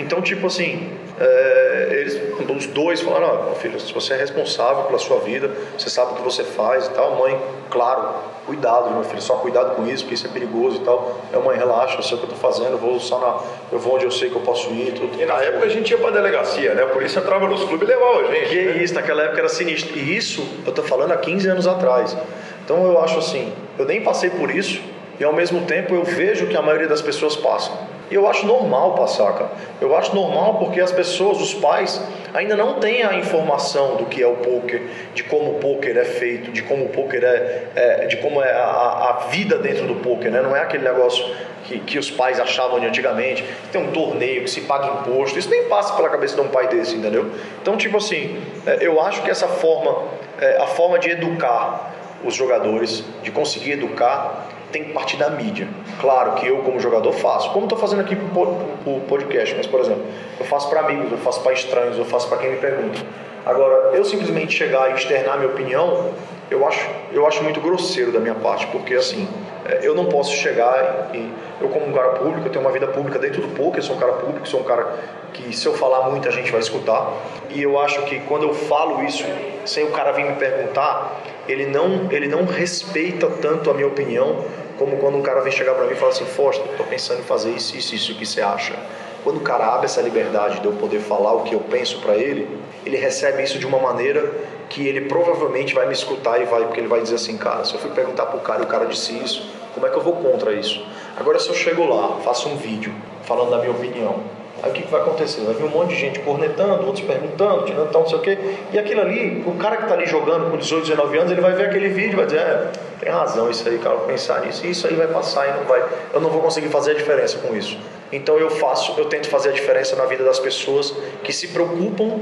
Então, tipo assim, é, eles, os dois falaram: oh, filho, se você é responsável pela sua vida, você sabe o que você faz e tal. Mãe, claro, cuidado, meu filho, só cuidado com isso, porque isso é perigoso e tal. É, mãe, relaxa, eu sei o que eu tô fazendo, eu vou só na. Eu vou onde eu sei que eu posso ir. Tudo. E na época a gente ia pra delegacia, né? A polícia entrava nos clubes e levava a gente. Que né? isso, naquela época era sinistro. E isso eu tô falando há 15 anos atrás. Então eu acho assim, eu nem passei por isso, e ao mesmo tempo eu vejo que a maioria das pessoas passam. E eu acho normal passar, cara. Eu acho normal porque as pessoas, os pais, ainda não têm a informação do que é o poker, de como o poker é feito, de como o poker é, é de como é a, a, vida dentro do poker, né? Não é aquele negócio que, que os pais achavam de antigamente, tem um torneio, que se paga imposto. Isso nem passa pela cabeça de um pai desse, entendeu? Então, tipo assim, é, eu acho que essa forma, é, a forma de educar os jogadores, de conseguir educar, tem que partir da mídia. Claro que eu, como jogador, faço. Como estou fazendo aqui para o podcast, mas, por exemplo, eu faço para amigos, eu faço para estranhos, eu faço para quem me pergunta. Agora, eu simplesmente chegar e externar minha opinião, eu acho, eu acho muito grosseiro da minha parte, porque assim, é, eu não posso chegar e eu como um cara público, eu tenho uma vida pública dentro do poker, eu sou um cara público, sou um cara que se eu falar muita gente vai escutar. E eu acho que quando eu falo isso, sem o cara vir me perguntar, ele não, ele não respeita tanto a minha opinião como quando um cara vem chegar para mim e fala assim, Foster, tô pensando em fazer isso, isso, isso, o que você acha? Quando o cara abre essa liberdade de eu poder falar o que eu penso para ele, ele recebe isso de uma maneira que ele provavelmente vai me escutar e vai, porque ele vai dizer assim, cara, se eu fui perguntar pro cara e o cara disse isso, como é que eu vou contra isso? Agora se eu chego lá, faço um vídeo falando da minha opinião, Aí o que, que vai acontecer? Vai vir um monte de gente cornetando, outros perguntando, tirando tal, não sei o quê. E aquilo ali, o cara que está ali jogando com 18, 19 anos, ele vai ver aquele vídeo e vai dizer, é, tem razão isso aí, cara, vou pensar nisso. E isso aí vai passar e não vai. Eu não vou conseguir fazer a diferença com isso. Então eu faço, eu tento fazer a diferença na vida das pessoas que se preocupam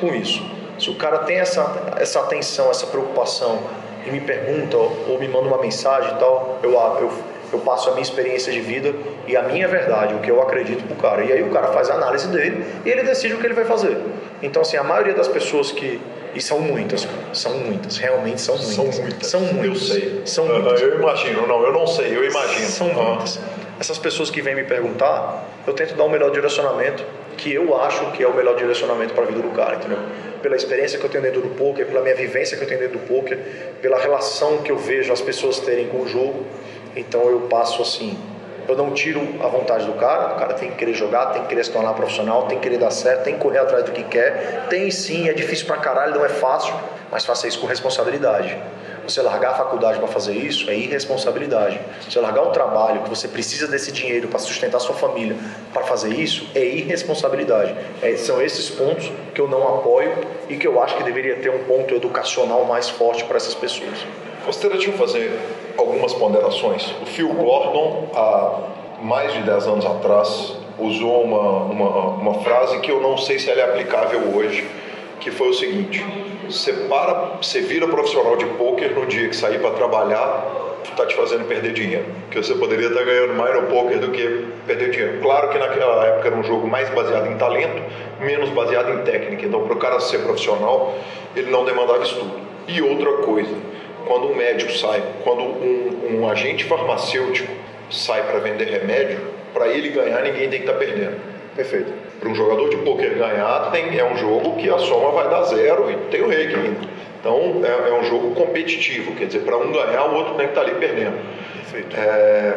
com isso. Se o cara tem essa, essa atenção, essa preocupação e me pergunta ou me manda uma mensagem e tal, eu, eu eu passo a minha experiência de vida e a minha verdade, o que eu acredito pro cara. E aí o cara faz a análise dele e ele decide o que ele vai fazer. Então, assim, a maioria das pessoas que. E são muitas, são muitas, realmente são muitas. São muitas. São muitas. Eu sei. São muitas. Eu imagino, não, eu não sei, eu imagino. São muitas. Essas pessoas que vêm me perguntar, eu tento dar o melhor direcionamento que eu acho que é o melhor direcionamento para a vida do cara, entendeu? Pela experiência que eu tenho dentro do poker, pela minha vivência que eu tenho dentro do poker, pela relação que eu vejo as pessoas terem com o jogo então eu passo assim, eu não tiro a vontade do cara, o cara tem que querer jogar, tem que querer se tornar profissional, tem que querer dar certo, tem que correr atrás do que quer. Tem sim, é difícil pra caralho, não é fácil, mas faça isso com responsabilidade. Você largar a faculdade para fazer isso é irresponsabilidade. Você largar um trabalho que você precisa desse dinheiro para sustentar sua família para fazer isso é irresponsabilidade. É, são esses pontos que eu não apoio e que eu acho que deveria ter um ponto educacional mais forte para essas pessoas. Deixa eu fazer algumas ponderações. O Phil Gordon, há mais de 10 anos atrás, usou uma, uma, uma frase que eu não sei se ela é aplicável hoje, que foi o seguinte: você para, você vira profissional de poker no dia que sair para trabalhar, está te fazendo perder dinheiro, porque você poderia estar ganhando mais no poker do que perder dinheiro. Claro que naquela época era um jogo mais baseado em talento, menos baseado em técnica. Então, para o cara ser profissional, ele não demandava estudo. E outra coisa, quando um médico sai, quando um, um agente farmacêutico sai para vender remédio, para ele ganhar ninguém tem que estar tá perdendo. Perfeito. Para um jogador de pôquer ganhar, tem, é um jogo que a soma vai dar zero e tem o rei ainda. Então é, é, um jogo competitivo, quer dizer, para um ganhar, o outro tem que estar tá ali perdendo. Perfeito. É,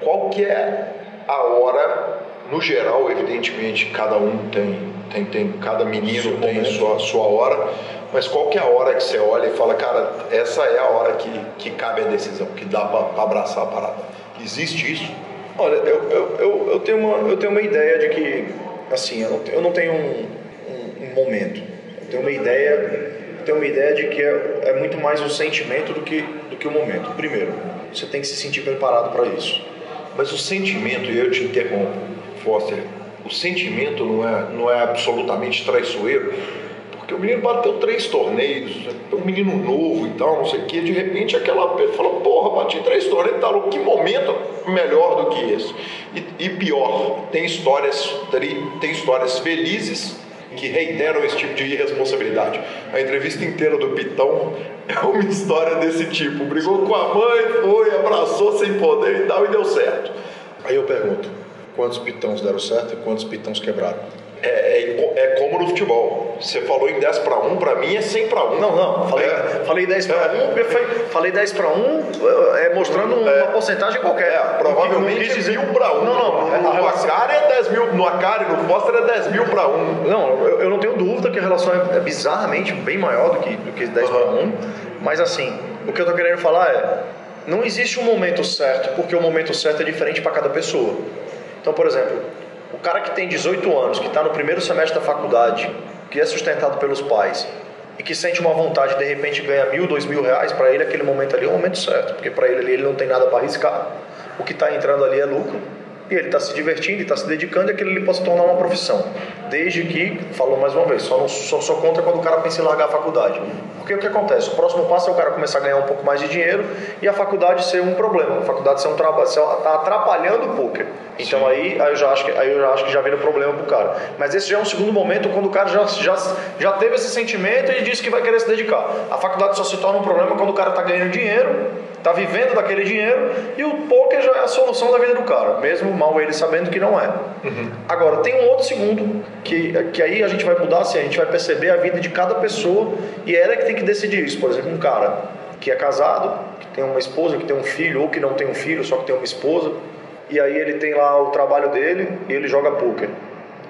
qual que é a hora, no geral, evidentemente, cada um tem, tem, tem cada menino tem sua, sua hora, mas qual que é a hora que você olha e fala, cara, essa é a hora que, que cabe a decisão, que dá para abraçar a parada? Existe isso? Olha, eu, eu, eu, eu, tenho, uma, eu tenho uma ideia de que, assim, eu não, eu não tenho um, um, um momento. Eu tenho uma ideia tenho uma ideia de que é, é, muito mais o sentimento do que, do que o momento. Primeiro, você tem que se sentir preparado para isso. Mas o sentimento, e eu te interrompo, Foster, o sentimento não é, não é absolutamente traiçoeiro, porque o menino bateu três torneios, é um menino novo e tal, não sei o que, de repente aquela pessoa fala, porra, bati três torneios e tal, que momento melhor do que esse? E, e pior, tem histórias, tem histórias felizes que reiteram esse tipo de irresponsabilidade. A entrevista inteira do Pitão é uma história desse tipo. Brigou com a mãe, foi, abraçou sem poder e tal, e deu certo. Aí eu pergunto, quantos pitões deram certo e quantos pitões quebraram? É, é, é, como no futebol. Você falou em 10 para 1, para mim é 100 para 1. Não, não. Falei, é. falei 10 para 1, falei 10 para 1 é, mostrando uma é. porcentagem qualquer. É, provavelmente dizer... mil para 1. Não, não. No, no Acari é 10 mil, no Acari, no Foster é 10 mil para 1. Não, eu, eu, não tenho dúvida que a relação é bizarramente bem maior do que, do que 10 uhum. para 1. Mas assim, o que eu tô querendo falar é, não existe um momento certo, porque o momento certo é diferente para cada pessoa. Então, por exemplo, o cara que tem 18 anos, que está no primeiro semestre da faculdade, que é sustentado pelos pais e que sente uma vontade de repente ganhar mil, dois mil reais, para ele aquele momento ali é o momento certo, porque para ele ali ele não tem nada para arriscar, o que está entrando ali é lucro e ele está se divertindo e está se dedicando e aquilo ele pode se tornar uma profissão. Desde que, falou mais uma vez, só, não, só, só conta quando o cara pensa em largar a faculdade. Porque o que acontece? O próximo passo é o cara começar a ganhar um pouco mais de dinheiro e a faculdade ser um problema. A faculdade ser um trabalho, está atrapalhando o poker. Então aí, aí, eu já acho que, aí eu já acho que já vira problema pro cara. Mas esse já é um segundo momento quando o cara já, já, já teve esse sentimento e disse que vai querer se dedicar. A faculdade só se torna um problema quando o cara está ganhando dinheiro, está vivendo daquele dinheiro e o poker já é a solução da vida do cara, mesmo mal ele sabendo que não é. Uhum. Agora, tem um outro segundo que, que aí a gente vai mudar, assim, a gente vai perceber a vida de cada pessoa e ela é que tem que decidir isso. Por exemplo, um cara que é casado, que tem uma esposa, que tem um filho, ou que não tem um filho, só que tem uma esposa, e aí ele tem lá o trabalho dele e ele joga poker.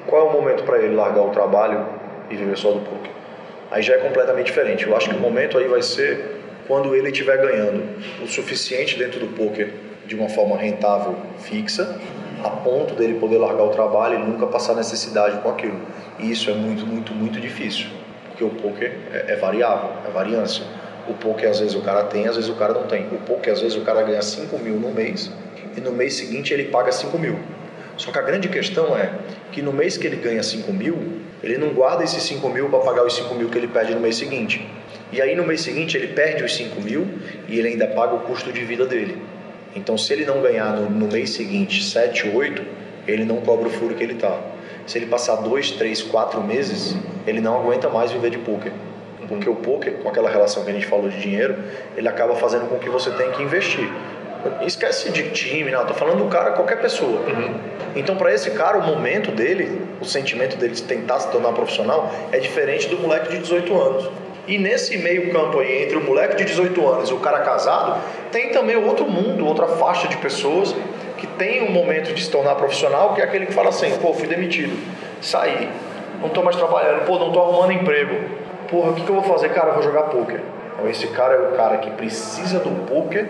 Qual é o momento para ele largar o trabalho e viver só do poker? Aí já é completamente diferente. Eu acho que o momento aí vai ser quando ele estiver ganhando o suficiente dentro do poker de uma forma rentável fixa, a ponto dele poder largar o trabalho e nunca passar necessidade com aquilo. E isso é muito, muito, muito difícil, porque o poker é, é variável, é variância. O poker às vezes o cara tem, às vezes o cara não tem. O poker às vezes o cara ganha 5 mil no mês e no mês seguinte ele paga 5 mil. Só que a grande questão é que no mês que ele ganha 5 mil, ele não guarda esses 5 mil para pagar os 5 mil que ele perde no mês seguinte. E aí no mês seguinte ele perde os 5 mil e ele ainda paga o custo de vida dele. Então se ele não ganhar no, no mês seguinte 7, 8, ele não cobra o furo que ele está. Se ele passar 2, 3, 4 meses, ele não aguenta mais viver de poker. Porque o poker, com aquela relação que a gente falou de dinheiro, ele acaba fazendo com que você tenha que investir. Esquece de time, não. Tô falando do cara, qualquer pessoa. Uhum. Então, para esse cara, o momento dele, o sentimento dele de tentar se tornar profissional, é diferente do moleque de 18 anos. E nesse meio campo aí, entre o moleque de 18 anos e o cara casado, tem também outro mundo, outra faixa de pessoas que tem um momento de se tornar profissional, que é aquele que fala assim, pô, fui demitido, saí, não tô mais trabalhando, pô, não tô arrumando emprego. Porra, o que, que eu vou fazer? Cara, eu vou jogar poker. Então esse cara é o cara que precisa do poker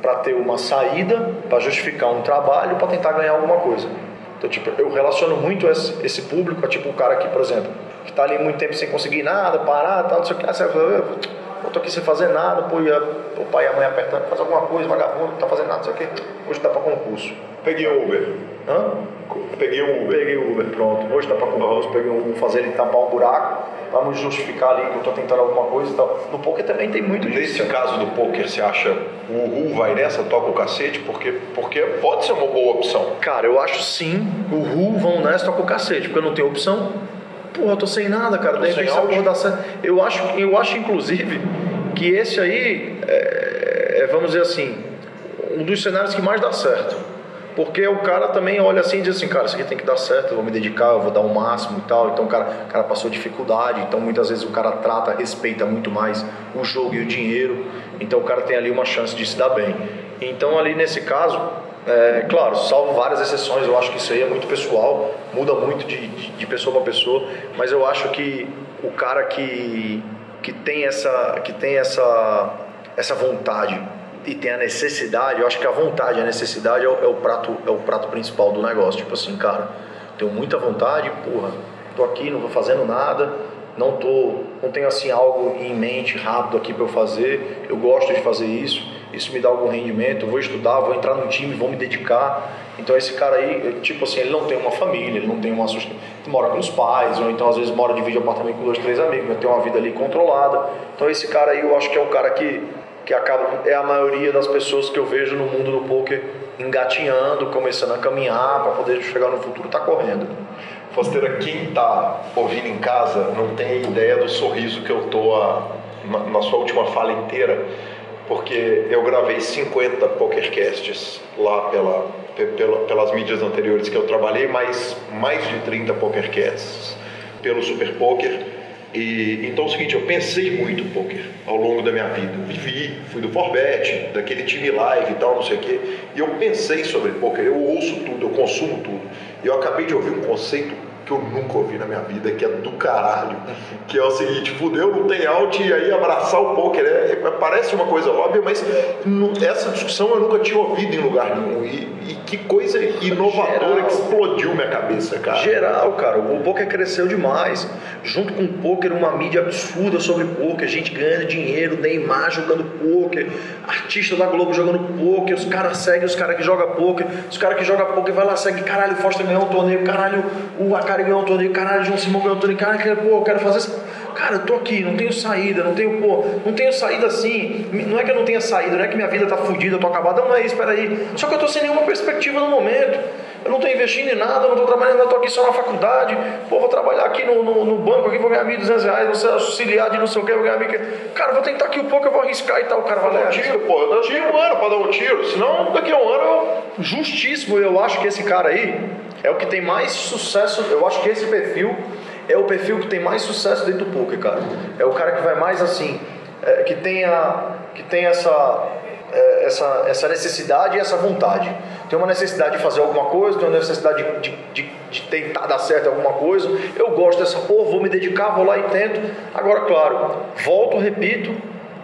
para ter uma saída, para justificar um trabalho, para tentar ganhar alguma coisa. Então, tipo, eu relaciono muito esse, esse público a tipo o cara que, por exemplo, que está ali muito tempo sem conseguir nada, parar, tal, não sei o que. Aí você eu tô aqui sem fazer nada, pô, ia, o pai e a mãe apertando, faz alguma coisa, vagabundo, não tá fazendo nada, não sei o que. Hoje dá para concurso. Peguei o Uber. Hã? Peguei o Uber. Peguei o Uber, pronto. Hoje dá para concurso, peguei um, vou fazer ele tampar um buraco vamos justificar ali que eu estou tentando alguma coisa e tal. No poker também tem muito Nesse disso. Nesse caso do poker, você acha o Ru vai nessa, toca o cacete? Porque, porque pode ser uma boa opção. Cara, eu acho sim, o Ru vão nessa, toca o cacete, porque eu não tenho opção. Porra, eu tô sem nada, cara. Daí essa porra dá certo. Eu acho, eu acho, inclusive, que esse aí, é, é, vamos dizer assim, um dos cenários que mais dá certo. Porque o cara também olha assim e diz assim, cara, isso aqui tem que dar certo, eu vou me dedicar, eu vou dar o máximo e tal. Então o cara, o cara passou dificuldade, então muitas vezes o cara trata, respeita muito mais o jogo e o dinheiro. Então o cara tem ali uma chance de se dar bem. Então ali nesse caso, é, claro, salvo várias exceções, eu acho que isso aí é muito pessoal, muda muito de, de, de pessoa para pessoa, mas eu acho que o cara que, que tem essa que tem essa essa vontade e tem a necessidade, eu acho que a vontade, a necessidade é o, é o prato é o prato principal do negócio, tipo assim, cara, tenho muita vontade, porra, tô aqui, não tô fazendo nada, não tô, não tenho assim algo em mente rápido aqui para eu fazer, eu gosto de fazer isso isso me dá algum rendimento, vou estudar, vou entrar no time, vou me dedicar. Então esse cara aí, tipo assim, ele não tem uma família, ele não tem uma ele mora com os pais, ou então às vezes mora divide apartamento com dois, três amigos, mas tem uma vida ali controlada. Então esse cara aí eu acho que é o cara que que acaba é a maioria das pessoas que eu vejo no mundo do poker engatinhando, começando a caminhar para poder chegar no futuro, tá correndo. Fosteira, quem tá ouvindo em casa não tem ideia do sorriso que eu tô a, na, na sua última fala inteira porque eu gravei 50 pokercasts lá pela, pela, pelas mídias anteriores que eu trabalhei, mais, mais de 30 pokercasts pelo Super Poker. E, então é o seguinte, eu pensei muito poker ao longo da minha vida. Vivi, fui do Forbet, daquele time live e tal, não sei o quê. E eu pensei sobre poker, eu ouço tudo, eu consumo tudo. E eu acabei de ouvir um conceito que eu nunca ouvi na minha vida, que é do caralho. Que é o seguinte, fudeu, não tem out e aí abraçar o poker. É, é, parece uma coisa óbvia, mas essa discussão eu nunca tinha ouvido em lugar nenhum. E, e que coisa inovadora Geral. que explodiu minha cabeça, cara. Geral, cara. O poker cresceu demais. Junto com o poker, uma mídia absurda sobre poker. A gente ganhando dinheiro, Neymar jogando poker, artista da Globo jogando poker, os caras seguem os caras que jogam poker, os caras que jogam poker vai lá, segue, caralho, o Foster ganhou um torneio, caralho, o Akari ganhou um torneio, caralho, João Simão ganhou um torneio, caralho, pô, eu quero fazer isso. Cara, eu tô aqui, não tenho saída, não tenho, pô, não tenho saída assim. Não é que eu não tenha saída, não é que minha vida tá fodida, eu tô acabada, não é isso, peraí. Só que eu tô sem nenhuma perspectiva no momento. Eu não estou investindo em nada, eu não estou trabalhando, eu estou aqui só na faculdade. Pô, vou trabalhar aqui no, no, no banco, aqui vou ganhar 1.200 reais, vou ser auxiliar de não sei o que, vou ganhar 1.500. Cara, vou tentar aqui um pouco, eu vou arriscar e tal. O cara vai dar um tiro, pô. Eu tiro um ano para dar um tiro, senão daqui a um ano eu... Justíssimo, eu acho que esse cara aí é o que tem mais sucesso. Eu acho que esse perfil é o perfil que tem mais sucesso dentro do poker, cara. É o cara que vai mais assim, é, que tem a, que tem essa é, essa, essa necessidade e essa vontade. Tem uma necessidade de fazer alguma coisa, tem uma necessidade de, de, de, tentar dar certo alguma coisa. Eu gosto dessa porra, vou me dedicar, vou lá e tento. Agora, claro, volto, repito,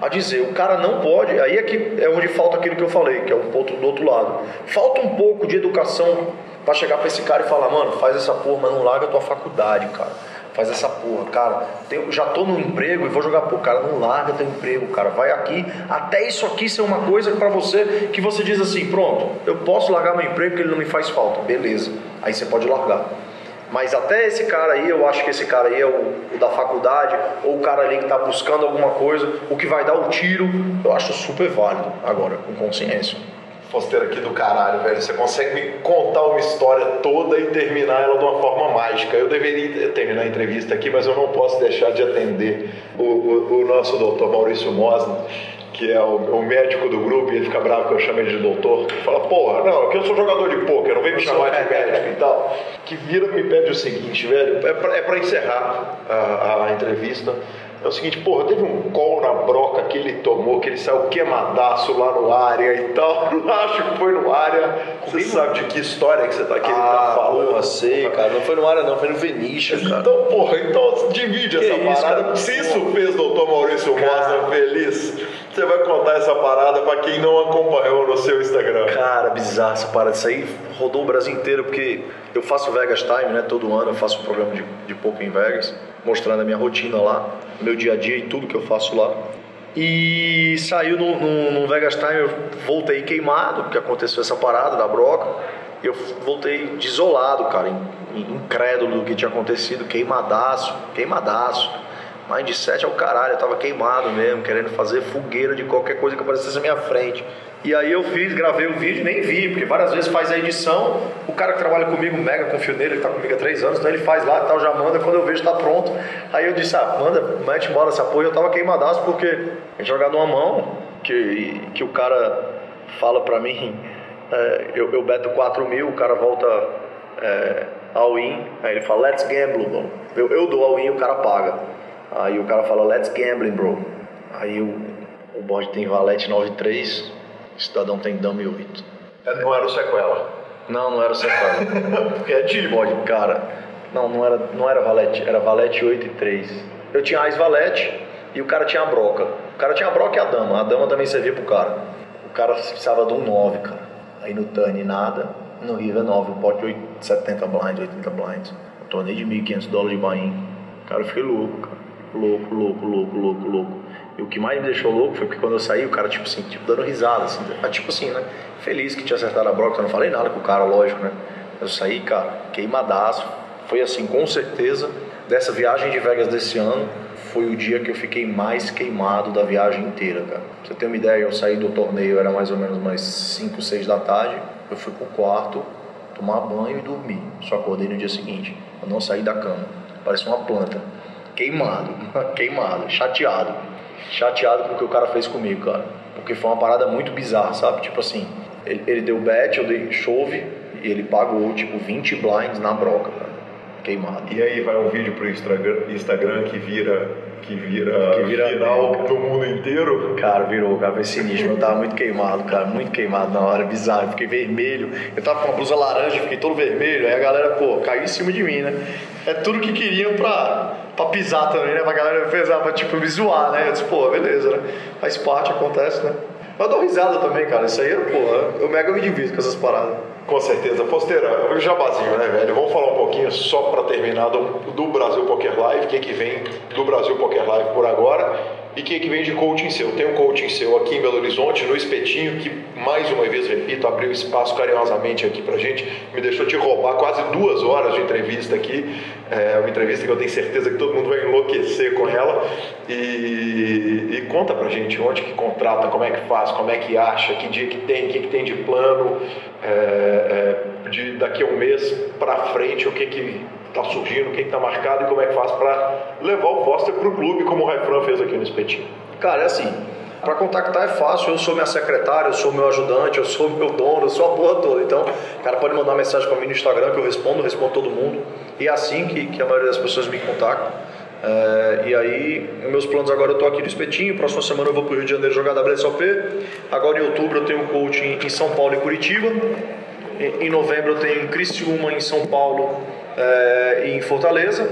a dizer, o cara não pode, aí é, que é onde falta aquilo que eu falei, que é um ponto do outro lado. Falta um pouco de educação para chegar para esse cara e falar, mano, faz essa porra, mas não larga a tua faculdade, cara faz essa porra, cara. Já tô no emprego e vou jogar por cara, não larga teu emprego, cara. Vai aqui, até isso aqui ser uma coisa para você que você diz assim, pronto, eu posso largar meu emprego porque ele não me faz falta, beleza. Aí você pode largar. Mas até esse cara aí, eu acho que esse cara aí é o, o da faculdade, ou o cara ali que está buscando alguma coisa, o que vai dar o tiro, eu acho super válido agora, com consciência. Fosteiro aqui do caralho, velho. Você consegue me contar uma história toda e terminar ela de uma forma mágica. Eu deveria terminar a entrevista aqui, mas eu não posso deixar de atender o, o, o nosso doutor Maurício Mosna, que é o, o, médico do grupo, e ele fica bravo que eu chamo ele de doutor. Ele fala, porra, não, aqui eu sou jogador de pôquer, não vem me chamar de médico e tal. Que vira e me pede o seguinte, velho, é pra, é pra encerrar a, a entrevista. É o seguinte, porra, teve um call na broca que ele tomou, que ele saiu queimadaço lá no área e tal. Acho que foi no área. Você sabe de que história que você tá, que ah, ele tá falando? Porra, sei, cara. Não foi no área, não, foi no Venícia, cara. Então, porra, então divide que essa isso, parada. Cara? Se isso fez doutor Maurício Mosna feliz, você vai contar essa parada pra quem não acompanhou no seu Instagram. Cara, bizarro essa parada. Isso aí rodou o Brasil inteiro, porque eu faço Vegas Time, né? Todo ano eu faço um programa de, de poker em Vegas mostrando a minha rotina lá, meu dia a dia e tudo que eu faço lá. E saiu no, no, no Vegas Time, eu voltei queimado, porque aconteceu essa parada da broca. Eu voltei desolado, cara, incrédulo do que tinha acontecido, queimadaço, queimadaço. Mindset é o caralho, eu tava queimado mesmo, querendo fazer fogueira de qualquer coisa que aparecesse na minha frente. E aí eu fiz, gravei o vídeo, nem vi, porque várias vezes faz a edição, o cara que trabalha comigo, mega confio nele, ele tá comigo há três anos, então ele faz lá e tal, já manda, quando eu vejo tá pronto. Aí eu disse, ah, manda, mete embora essa porra, eu tava queimadaço porque a gente jogar numa mão, que, que o cara fala pra mim é, eu, eu beto 4 mil, o cara volta é, all-in, aí ele fala, let's gamble, bro. Eu, eu dou all-in, o cara paga. Aí o cara fala, let's gambling, bro. Aí o, o bode tem valete 9,3, o cidadão tem dama 8. É, não era o sequela. Não, não era o sequela. Porque é de bode, cara. Não, não era, não era valete, era valete 8 e 3. Eu tinha as valete e o cara tinha a broca. O cara tinha a broca e a dama. A dama também servia pro cara. O cara precisava de um 9, cara. Aí no Tani nada, no River 9, o pote 8, 70 blinds, 80 blinds. Um torneio de 1.500 dólares de Bahia. Cara, eu fiquei louco, cara. Louco, louco, louco, louco, louco. E o que mais me deixou louco foi porque quando eu saí, o cara, tipo assim, tipo, dando risada, assim, tipo assim, né? Feliz que tinha acertado a broca, eu não falei nada com o cara, lógico, né? Eu saí, cara, queimadaço. Foi assim, com certeza, dessa viagem de Vegas desse ano, foi o dia que eu fiquei mais queimado da viagem inteira, cara. Pra você ter uma ideia, eu saí do torneio, era mais ou menos umas 5, 6 da tarde. Eu fui pro quarto, tomar banho e dormir. Só acordei no dia seguinte. Eu não saí da cama. Parecia uma planta. Queimado, queimado, chateado. Chateado com o que o cara fez comigo, cara. Porque foi uma parada muito bizarra, sabe? Tipo assim, ele, ele deu bet, eu dei chove e ele pagou tipo 20 blinds na broca, cara queimado. E aí vai um vídeo pro Instagram que vira que vira, que vira viral no mundo inteiro. Cara, virou, cara, foi sinistro. Eu tava muito queimado, cara, muito queimado na hora, bizarro. Eu fiquei vermelho. Eu tava com uma blusa laranja, fiquei todo vermelho. Aí a galera, pô, caiu em cima de mim, né? É tudo que queriam pra, pra pisar também, né? Pra galera pesar, pra tipo me zoar, né? Eu disse, pô, beleza, né? Faz parte, acontece, né? Eu dou risada também, cara. Isso aí, pô, eu mega me divido com essas paradas. Com certeza. Fosteira, o jabazinho, né, velho? Vamos falar um pouquinho, só para terminar, do, do, Brasil Poker Live, o que, que vem do Brasil Poker Live por agora e que, que vem de coaching seu. Tem um coaching seu aqui em Belo Horizonte, no Espetinho, que mais uma vez, repito, abriu espaço carinhosamente aqui pra gente, me deixou te roubar quase duas horas de entrevista aqui, é uma entrevista que eu tenho certeza que todo mundo vai enlouquecer com ela, e, e conta pra gente onde que contrata, como é que faz, como é que acha, que dia que tem, o que, que tem de plano, é, é, de daqui a um mês pra frente, o que que está surgindo, quem está marcado e como é que faz para levar o Foster para o clube, como o Raifran fez aqui no Espetinho? Cara, é assim, para contactar é fácil, eu sou minha secretária, eu sou meu ajudante, eu sou meu dono, eu sou a porra toda. Então, o cara pode mandar mensagem para mim no Instagram que eu respondo, respondo todo mundo. E é assim que, que a maioria das pessoas me contactam. É, e aí, meus planos agora eu estou aqui no Espetinho, próxima semana eu vou para o Rio de Janeiro jogar WSOP. Agora em outubro eu tenho coaching em São Paulo e Curitiba. Em, em novembro eu tenho em Criciúma, em São Paulo é, em Fortaleza.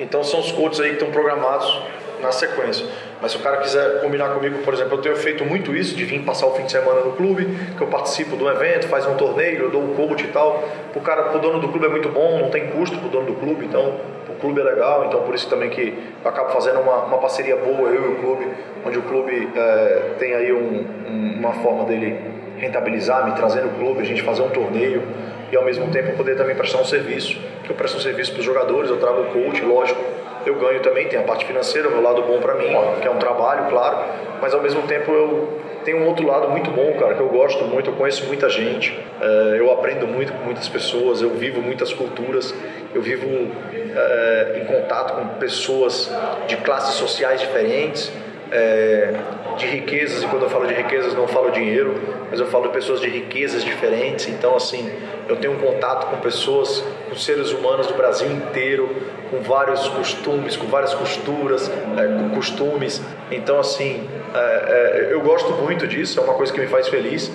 Então são os coaches aí que estão programados na sequência. Mas se o cara quiser combinar comigo, por exemplo, eu tenho feito muito isso, de vir passar o fim de semana no clube, que eu participo do evento, faz um torneio, eu dou um coach e tal. O cara, o dono do clube é muito bom, não tem custo pro dono do clube, então o clube é legal, então por isso também que eu acabo fazendo uma, uma parceria boa, eu e o clube, onde o clube é, tem aí um, um, uma forma dele rentabilizar, me trazer no clube, a gente fazer um torneio e ao mesmo tempo poder também prestar um serviço, que eu presto um serviço para os jogadores, eu trago o coach, lógico, eu ganho também, tem a parte financeira, o meu lado bom para mim, que é um trabalho, claro, mas ao mesmo tempo eu tenho um outro lado muito bom, cara, que eu gosto muito, eu conheço muita gente, é, eu aprendo muito com muitas pessoas, eu vivo muitas culturas, eu vivo é, em contato com pessoas de classes sociais diferentes, é, de riquezas, e quando eu falo de riquezas não falo dinheiro, mas eu falo de pessoas de riquezas diferentes, então assim, eu tenho um contato com pessoas, com seres humanos do Brasil inteiro, com vários costumes, com várias costuras, é, com costumes, então assim, é, é, eu gosto muito disso, é uma coisa que me faz feliz,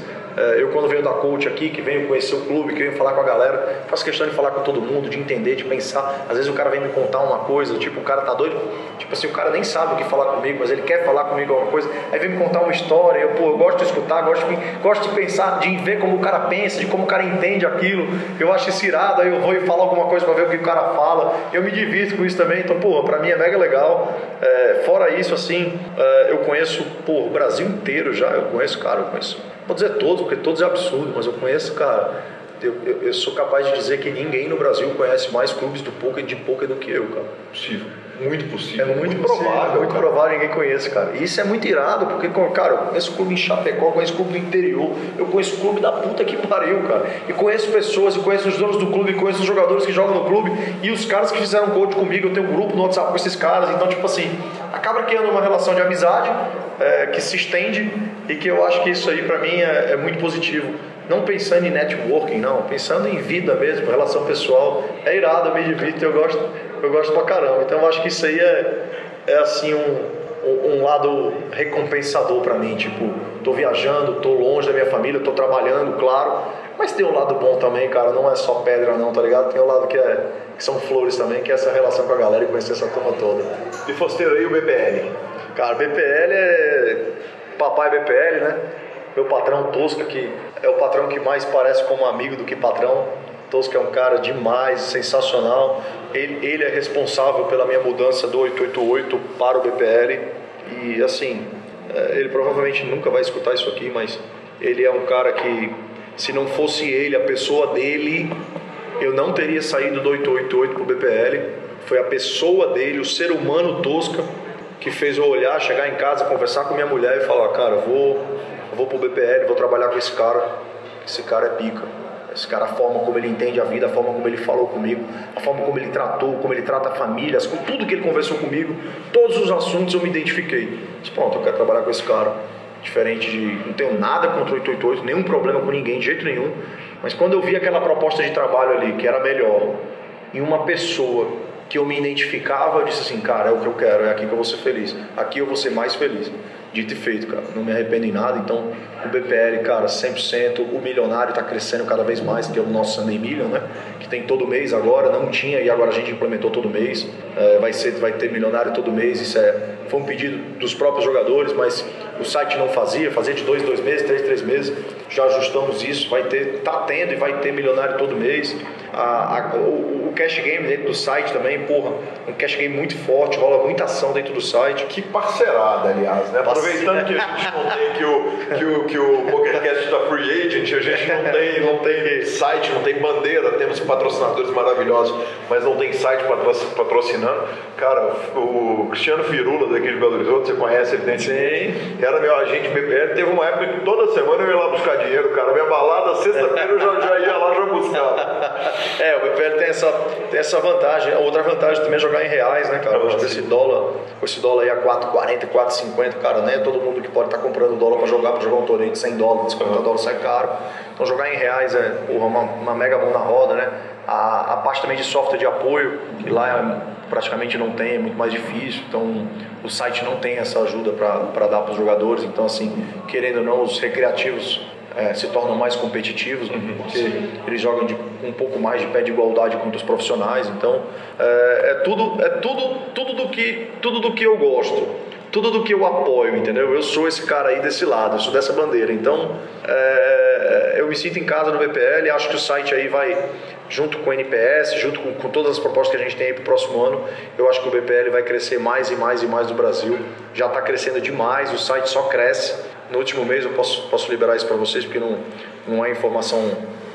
eu quando venho da coach aqui, que venho conhecer o clube, que venho falar com a galera, faço questão de falar com todo mundo, de entender, de pensar. Às vezes o cara vem me contar uma coisa, tipo, o cara tá doido, tipo assim, o cara nem sabe o que falar comigo, mas ele quer falar comigo alguma coisa, aí vem me contar uma história, eu, pô, eu gosto de escutar, gosto de, gosto de pensar, de ver como o cara pensa, de como o cara entende aquilo. Eu acho isso irado, aí eu vou e falo alguma coisa para ver o que o cara fala. Eu me divirto com isso também, então, pô, pra mim é mega legal. É, fora isso, assim, é, eu conheço, pô, o Brasil inteiro já, eu conheço, cara, eu conheço vou dizer todos, porque todos é absurdo, mas eu conheço, cara, eu, eu, eu, sou capaz de dizer que ninguém no Brasil conhece mais clubes do poker de poker do que eu, cara. Possível. Muito possível. É muito, muito provável. É muito cara. provável ninguém conhece, cara. E isso é muito irado, porque, cara, eu conheço clube em Chapecó, conheço clube do interior, eu conheço clube da puta que pariu, cara. E conheço pessoas, e conheço os donos do clube, e conheço os jogadores que jogam no clube, e os caras que fizeram coach comigo, eu tenho um grupo no WhatsApp com esses caras. Então, tipo assim, acaba criando uma relação de amizade é, que se estende e que eu acho que isso aí, para mim, é, é muito positivo não pensando em networking, não, pensando em vida mesmo, relação pessoal. É irado, eu me divirto, eu gosto, eu gosto pra caramba. Então eu acho que isso aí é, é assim um, um lado recompensador para mim. Tipo, tô viajando, tô longe da minha família, tô trabalhando, claro. Mas tem um lado bom também, cara, não é só pedra não, tá ligado? Tem um lado que, é, que são flores também, que é essa relação com a galera e conhecer essa turma toda. E Fosteiro aí o BPL? Cara, BPL é papai BPL, né? Meu patrão Tosca, que é o patrão que mais parece como amigo do que patrão. Tosca é um cara demais, sensacional. Ele, ele é responsável pela minha mudança do 888 para o BPL. E assim, é, ele provavelmente nunca vai escutar isso aqui, mas ele é um cara que, se não fosse ele, a pessoa dele, eu não teria saído do 888 para o BPL. Foi a pessoa dele, o ser humano Tosca, que fez eu olhar, chegar em casa, conversar com minha mulher e falar: Cara, vou vou pro BPL, vou trabalhar com esse cara, esse cara é pica. Esse cara, a forma como ele entende a vida, a forma como ele falou comigo, a forma como ele tratou, como ele trata a família, com tudo que ele conversou comigo, todos os assuntos eu me identifiquei. Disse, pronto, eu quero trabalhar com esse cara. Diferente de. Não tenho nada contra o 888, nenhum problema com ninguém, de jeito nenhum. Mas quando eu vi aquela proposta de trabalho ali, que era melhor, em uma pessoa que eu me identificava, eu disse assim, cara, é o que eu quero, é aqui que eu vou ser feliz. Aqui eu vou ser mais feliz dito e feito, cara. Não me arrependo em nada. Então, o BPL, cara, 100%. O milionário está crescendo cada vez mais, que é o nosso Sunday Million, né? Que tem todo mês agora. Não tinha e agora a gente implementou todo mês. É, vai, ser, vai ter milionário todo mês. Isso é, foi um pedido dos próprios jogadores, mas o site não fazia. Fazia de dois, dois meses, três, três meses. Já ajustamos isso. Vai ter, tá tendo e vai ter milionário todo mês. A, a, o, o cash game dentro do site também, porra, um cash game muito forte, rola muita ação dentro do site. Que parcerada, aliás, né? Aproveitando que a gente não tem que o, que o, que o PokerCast está free agent, a gente não tem, não tem site, não tem bandeira, temos patrocinadores maravilhosos, mas não tem site patrocinando. Cara, o Cristiano Firula daqui de Belo Horizonte, você conhece evidentemente. Sim. Era meu agente BPL, teve uma época que toda semana eu ia lá buscar dinheiro, cara. Minha balada, sexta-feira eu já, já ia lá já buscar. É, o BPL tem essa, tem essa vantagem. Outra vantagem também é jogar em reais, né, cara? Hoje com esse dólar, com esse dólar aí a 4,40, 4,50, cara, né? Todo mundo que pode estar tá comprando dólar para jogar, para jogar um torneio de 100 dólares, 50 dólares sai caro. Então jogar em reais é porra, uma, uma mega mão na roda, né? A, a parte também de software de apoio, que lá é, praticamente não tem, é muito mais difícil. Então o site não tem essa ajuda para dar para os jogadores. Então, assim, querendo ou não, os recreativos é, se tornam mais competitivos, uhum, porque sim. eles jogam de, um pouco mais de pé de igualdade contra os profissionais. Então, é, é, tudo, é tudo, tudo, do que, tudo do que eu gosto, tudo do que eu apoio, entendeu? Eu sou esse cara aí desse lado, eu sou dessa bandeira. Então, é, eu me sinto em casa no BPL, acho que o site aí vai, junto com o NPS, junto com, com todas as propostas que a gente tem aí para o próximo ano, eu acho que o BPL vai crescer mais e mais e mais no Brasil. Já está crescendo demais, o site só cresce. No último mês eu posso, posso liberar isso para vocês porque não, não é informação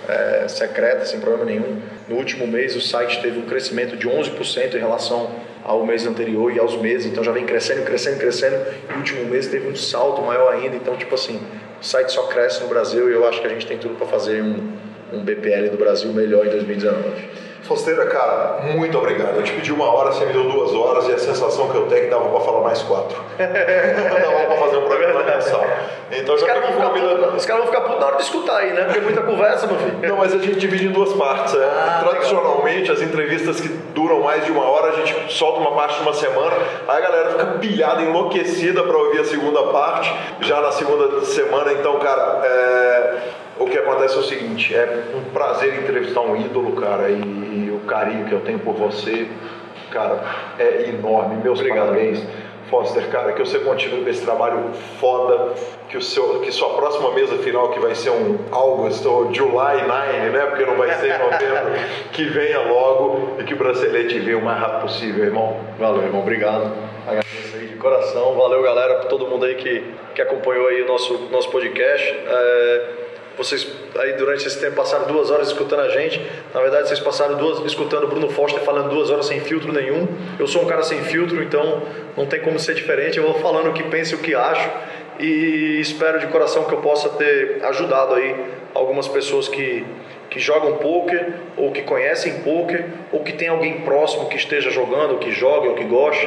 é, secreta, sem problema nenhum. No último mês o site teve um crescimento de 11% em relação ao mês anterior e aos meses, então já vem crescendo, crescendo, crescendo. E no último mês teve um salto maior ainda, então tipo assim, o site só cresce no Brasil e eu acho que a gente tem tudo para fazer um, um BPL do Brasil melhor em 2019. Fosteira, cara, muito obrigado. Eu te pedi uma hora, você me deu duas horas e a sensação que eu tenho é que dava para falar mais quatro. dava para fazer um programa mensal. Então já ficar combinando. Os caras vão ficar putos na hora de escutar aí, né? Porque é muita conversa, meu filho. Não, mas a gente divide em duas partes. É. Ah, Tradicionalmente, legal. as entrevistas que duram mais de uma hora, a gente solta uma parte de uma semana, aí a galera fica pilhada, enlouquecida para ouvir a segunda parte, já na segunda semana. Então, cara, é o que acontece é o seguinte, é um prazer entrevistar um ídolo, cara, e, e o carinho que eu tenho por você, cara, é enorme. Meus Obrigado. parabéns. Foster, cara, que você continue com esse trabalho foda, que, o seu, que sua próxima mesa final, que vai ser um August ou July 9, né? Porque não vai ser em novembro, que venha logo e que o bracelete venha o mais rápido possível, irmão. Valeu, irmão. Obrigado. Agradeço aí de coração. Valeu, galera, por todo mundo aí que, que acompanhou aí o nosso, nosso podcast. É vocês aí durante esse tempo passaram duas horas escutando a gente. Na verdade, vocês passaram duas escutando o Bruno Foster falando duas horas sem filtro nenhum. Eu sou um cara sem filtro, então não tem como ser diferente. Eu vou falando o que penso e o que acho e espero de coração que eu possa ter ajudado aí algumas pessoas que que jogam poker ou que conhecem poker ou que tem alguém próximo que esteja jogando, que jogue ou que goste,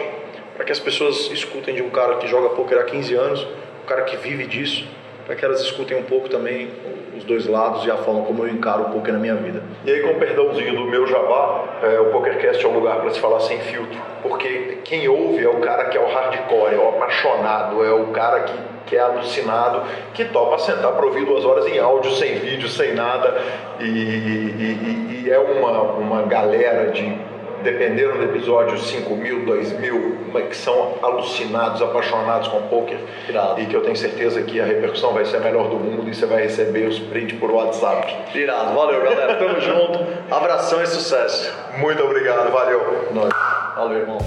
para que as pessoas escutem de um cara que joga poker há 15 anos, um cara que vive disso para que elas escutem um pouco também os dois lados e a forma como eu encaro o poker na minha vida. E aí, com o perdãozinho do meu jabá, é, o PokerCast é um lugar para se falar sem filtro, porque quem ouve é o cara que é o hardcore, é o apaixonado, é o cara que, que é alucinado, que topa sentar para ouvir duas horas em áudio, sem vídeo, sem nada, e, e, e é uma, uma galera de dependendo do episódio, 5 mil, 2 mil, que são alucinados, apaixonados com poker. Irado. E que eu tenho certeza que a repercussão vai ser a melhor do mundo e você vai receber os prints por WhatsApp. Irado. Valeu, galera. Tamo junto. Abração e sucesso. Muito obrigado. Valeu. Nós. Valeu, irmão.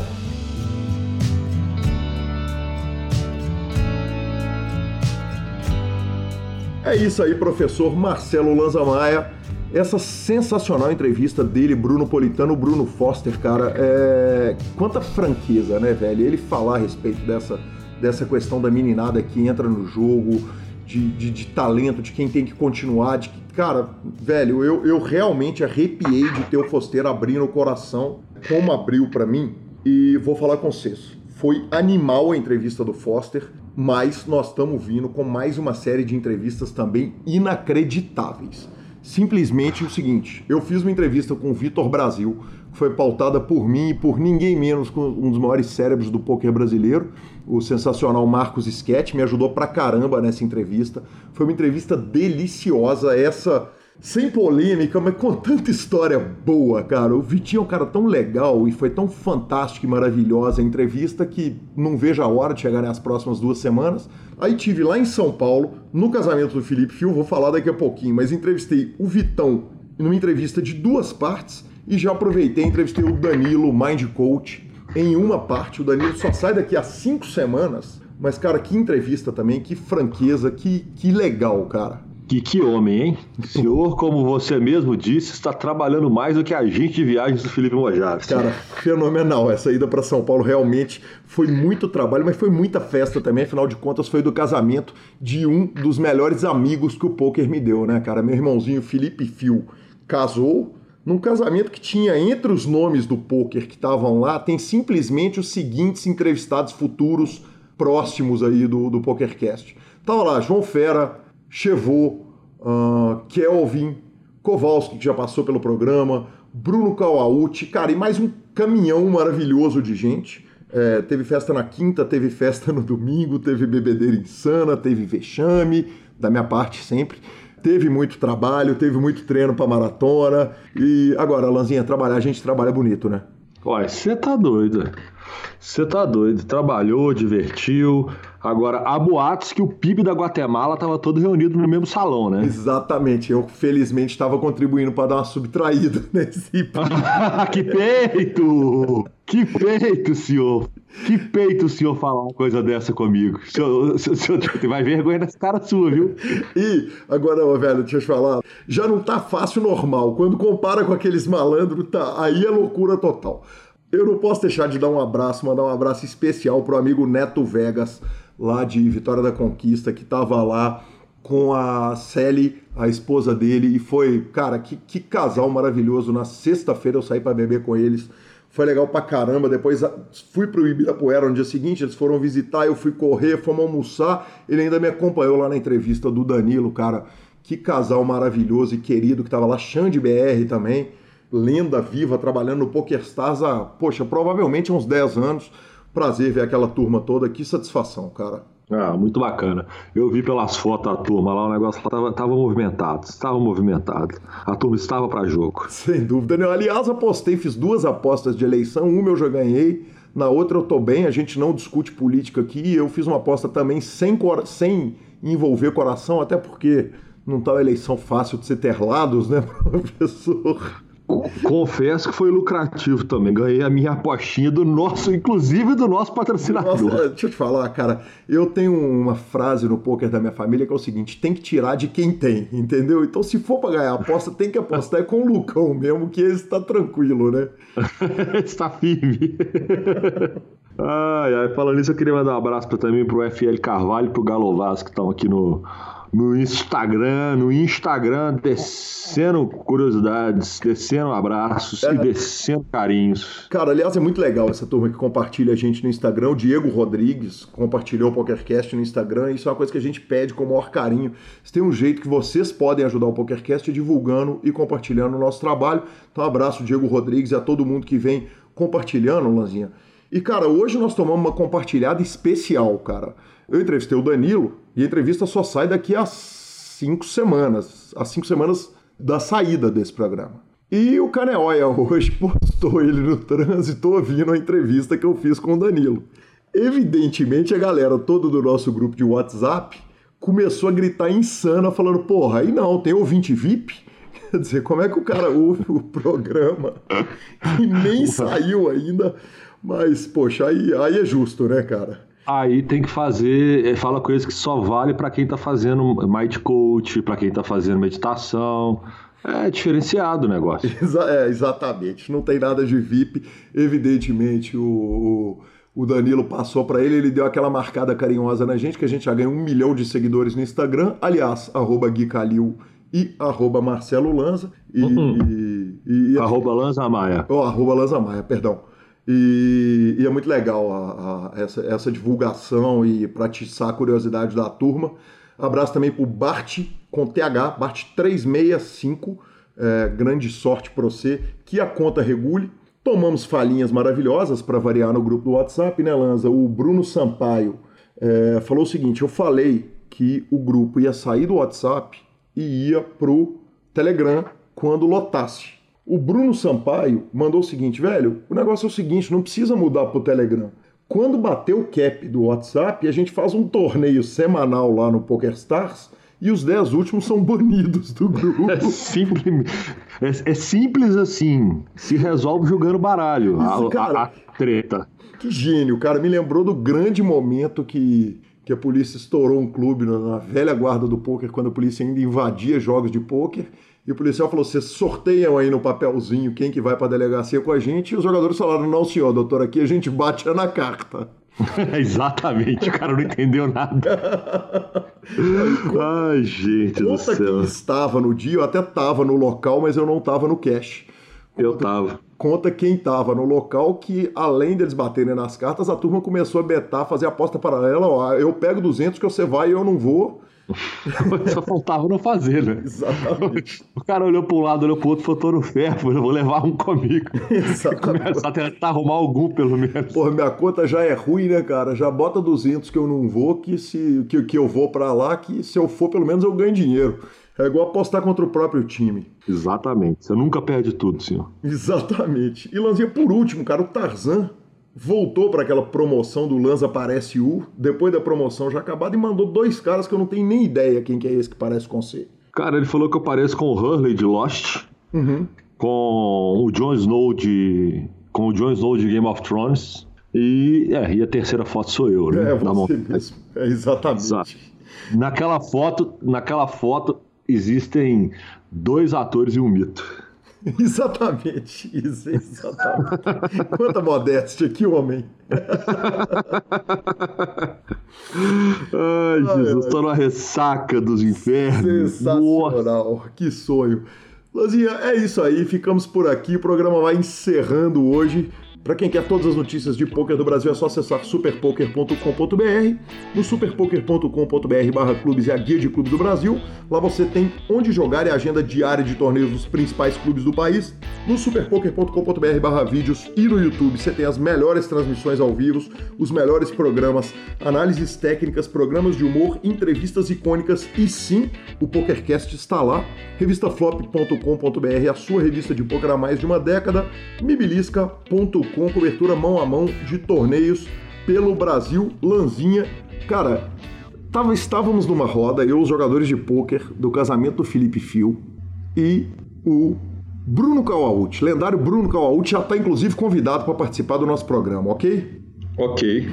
É isso aí, professor Marcelo Lanza Maia essa sensacional entrevista dele, Bruno Politano, Bruno Foster, cara, é... quanta franqueza, né, velho? Ele falar a respeito dessa, dessa questão da meninada que entra no jogo, de, de, de talento, de quem tem que continuar, de que, cara, velho, eu, eu realmente arrepiei de ter o Foster abrindo o coração, como abriu para mim, e vou falar com vocês. Foi animal a entrevista do Foster, mas nós estamos vindo com mais uma série de entrevistas também inacreditáveis simplesmente o seguinte: eu fiz uma entrevista com o Vitor Brasil, que foi pautada por mim e por ninguém menos que um dos maiores cérebros do poker brasileiro, o sensacional Marcos Sketch, me ajudou pra caramba nessa entrevista. Foi uma entrevista deliciosa, essa sem polêmica, mas com tanta história boa, cara. O Vitinho é um cara tão legal e foi tão fantástico e maravilhosa a entrevista que não vejo a hora de chegar nas próximas duas semanas. Aí tive lá em São Paulo, no casamento do Felipe Fio, vou falar daqui a pouquinho, mas entrevistei o Vitão numa entrevista de duas partes e já aproveitei e entrevistei o Danilo, Mind Coach, em uma parte. O Danilo só sai daqui a cinco semanas, mas, cara, que entrevista também, que franqueza, que, que legal, cara. Que, que homem, hein? O senhor, como você mesmo disse, está trabalhando mais do que a gente de viagens do Felipe Mojaves. Cara, fenomenal. Essa ida para São Paulo realmente foi muito trabalho, mas foi muita festa também. Afinal de contas, foi do casamento de um dos melhores amigos que o poker me deu, né, cara? Meu irmãozinho Felipe Fio casou num casamento que tinha entre os nomes do poker que estavam lá, tem simplesmente os seguintes entrevistados futuros próximos aí do, do PokerCast. Tava lá João Fera, Chevaux, uh, Kelvin, Kowalski, que já passou pelo programa, Bruno Kawauchi, cara, e mais um caminhão maravilhoso de gente. É, teve festa na quinta, teve festa no domingo, teve bebedeira insana, teve vexame, da minha parte sempre. Teve muito trabalho, teve muito treino para maratona. E agora, Lanzinha, trabalhar, a gente trabalha bonito, né? Olha, você tá doido. Você tá doido. Trabalhou, divertiu. Agora, há boatos que o PIB da Guatemala estava todo reunido no mesmo salão, né? Exatamente. Eu, felizmente, estava contribuindo para dar uma subtraída nesse PIB. que peito! Que peito, senhor! Que peito o senhor falar uma coisa dessa comigo. O senhor, o senhor, mais vergonha nessa cara sua, viu? E, agora, velho, deixa eu te falar. Já não tá fácil normal. Quando compara com aqueles malandros, tá, aí é loucura total. Eu não posso deixar de dar um abraço, mandar um abraço especial pro amigo Neto Vegas, lá de Vitória da Conquista, que estava lá com a Sally, a esposa dele, e foi, cara, que, que casal maravilhoso. Na sexta-feira eu saí para beber com eles, foi legal pra caramba. Depois fui pro Ibirapuera no dia seguinte, eles foram visitar, eu fui correr, fomos almoçar. Ele ainda me acompanhou lá na entrevista do Danilo, cara. Que casal maravilhoso e querido que tava lá, Xande BR também lenda viva, trabalhando no PokerStars há, poxa, provavelmente uns 10 anos. Prazer ver aquela turma toda, que satisfação, cara. Ah, muito bacana. Eu vi pelas fotos da turma lá, o negócio estava tava movimentado, estava movimentado. A turma estava para jogo. Sem dúvida, né? Aliás, apostei, fiz duas apostas de eleição, uma eu já ganhei, na outra eu tô bem, a gente não discute política aqui, eu fiz uma aposta também sem, sem envolver coração, até porque não tá uma eleição fácil de ser ter lados, né, professor? Confesso que foi lucrativo também. Ganhei a minha apostinha do nosso, inclusive do nosso patrocinador. Nossa, deixa eu te falar, cara. Eu tenho uma frase no poker da minha família que é o seguinte: tem que tirar de quem tem, entendeu? Então, se for pra ganhar a aposta, tem que apostar é com o Lucão mesmo, que ele está tranquilo, né? está firme. ai, ai, falando nisso, eu queria mandar um abraço pra, também pro FL Carvalho e pro Galo Vaz, que estão aqui no, no Instagram, no Instagram, descendo curiosidades, descendo abraços é. e descendo carinhos. Cara, aliás, é muito legal essa turma que compartilha a gente no Instagram. O Diego Rodrigues compartilhou o PokerCast no Instagram. Isso é uma coisa que a gente pede com o maior carinho. Se tem um jeito que vocês podem ajudar o PokerCast é divulgando e compartilhando o nosso trabalho. Então, um abraço, Diego Rodrigues, e a todo mundo que vem compartilhando, Lanzinha. E, cara, hoje nós tomamos uma compartilhada especial, cara. Eu entrevistei o Danilo e a entrevista só sai daqui a cinco semanas. As cinco semanas da saída desse programa. E o Caneóia hoje postou ele no trânsito ouvindo a entrevista que eu fiz com o Danilo. Evidentemente, a galera toda do nosso grupo de WhatsApp começou a gritar insana, falando: porra, aí não, tem ouvinte VIP? Quer dizer, como é que o cara ouve o programa e nem saiu ainda? Mas, poxa, aí, aí é justo, né, cara? Aí tem que fazer, é, fala coisas que só vale para quem está fazendo mind coach, para quem está fazendo meditação. É diferenciado o negócio. É, exatamente. Não tem nada de VIP. Evidentemente, o, o Danilo passou para ele, ele deu aquela marcada carinhosa na gente, que a gente já ganhou um milhão de seguidores no Instagram. Aliás, arroba Gui Calil e arroba Marcelo Lanza. E, uhum. e, e arroba Lanza Maia. Oh, arroba Lanza Maia, perdão. E, e, é muito legal a, a, essa, essa, divulgação e para a curiosidade da turma. Abraço também para o Bart com TH, Bart365. É, grande sorte para você. Que a conta regule. Tomamos falinhas maravilhosas para variar no grupo do WhatsApp, né, Lanza? O Bruno Sampaio é, falou o seguinte: eu falei que o grupo ia sair do WhatsApp e ia pro Telegram quando lotasse. O Bruno Sampaio mandou o seguinte, velho, o negócio é o seguinte, não precisa mudar pro Telegram. Quando bater o cap do WhatsApp, a gente faz um torneio semanal lá no PokerStars e os 10 últimos são banidos do grupo. É simples, é, é simples assim. Se resolve jogando baralho. Isso, a, cara, a, a treta. Que gênio, cara. Me lembrou do grande momento que, que a polícia estourou um clube na, na velha guarda do poker, quando a polícia ainda invadia jogos de poker e o policial falou: vocês sorteiam aí no papelzinho quem que vai para a delegacia com a gente. E os jogadores falaram: não, senhor, doutor, aqui a gente bate na carta. Exatamente, o cara não entendeu nada. Ai, gente do céu. estava no dia, eu até estava no local, mas eu não estava no cash. Eu estava. Conta quem estava no local que, além deles baterem nas cartas, a turma começou a betar, fazer aposta paralela. Ó, eu pego 200 que você vai e eu não vou. Só faltava não fazer, né? Exatamente. O cara olhou para um lado, olhou para o outro, falou: tô no ferro, eu vou levar um comigo. Exatamente. Começar a tentar arrumar algum, pelo menos. Porra, minha conta já é ruim, né, cara? Já bota 200 que eu não vou, que, se, que, que eu vou para lá, que se eu for, pelo menos eu ganho dinheiro. É igual apostar contra o próprio time. Exatamente. Você nunca perde tudo, senhor. Exatamente. E Lanzinha, por último, cara, o Tarzan voltou para aquela promoção do Lanza Parece U, depois da promoção já acabada, e mandou dois caras que eu não tenho nem ideia quem que é esse que parece com você. Cara, ele falou que eu pareço com o Hurley de Lost, uhum. com o Jon Snow de. com o Jon Snow de Game of Thrones. E, é, e a terceira foto sou eu, né? É, você mesmo. É, exatamente. Exato. Naquela foto, naquela foto existem dois atores e um mito. Exatamente, isso, exatamente. Quanta modéstia, que homem. Ai, Jesus, estou na ressaca dos infernos. Sensacional, Nossa. que sonho. Lazinha, é isso aí, ficamos por aqui. O programa vai encerrando hoje. Para quem quer todas as notícias de poker do Brasil, é só acessar superpoker.com.br. No superpoker.com.br barra clubes é a guia de clubes do Brasil. Lá você tem onde jogar e a agenda diária de torneios dos principais clubes do país. No superpoker.com.br barra vídeos e no YouTube você tem as melhores transmissões ao vivo, os melhores programas, análises técnicas, programas de humor, entrevistas icônicas e sim, o PokerCast está lá. Revistaflop.com.br, a sua revista de poker há mais de uma década. Mibilisca.com com cobertura mão a mão de torneios pelo Brasil. Lanzinha, cara, tava, estávamos numa roda, eu, os jogadores de pôquer do casamento do Felipe Fio e o Bruno Kawauchi, lendário Bruno Kawauchi, já está inclusive convidado para participar do nosso programa, ok? Ok.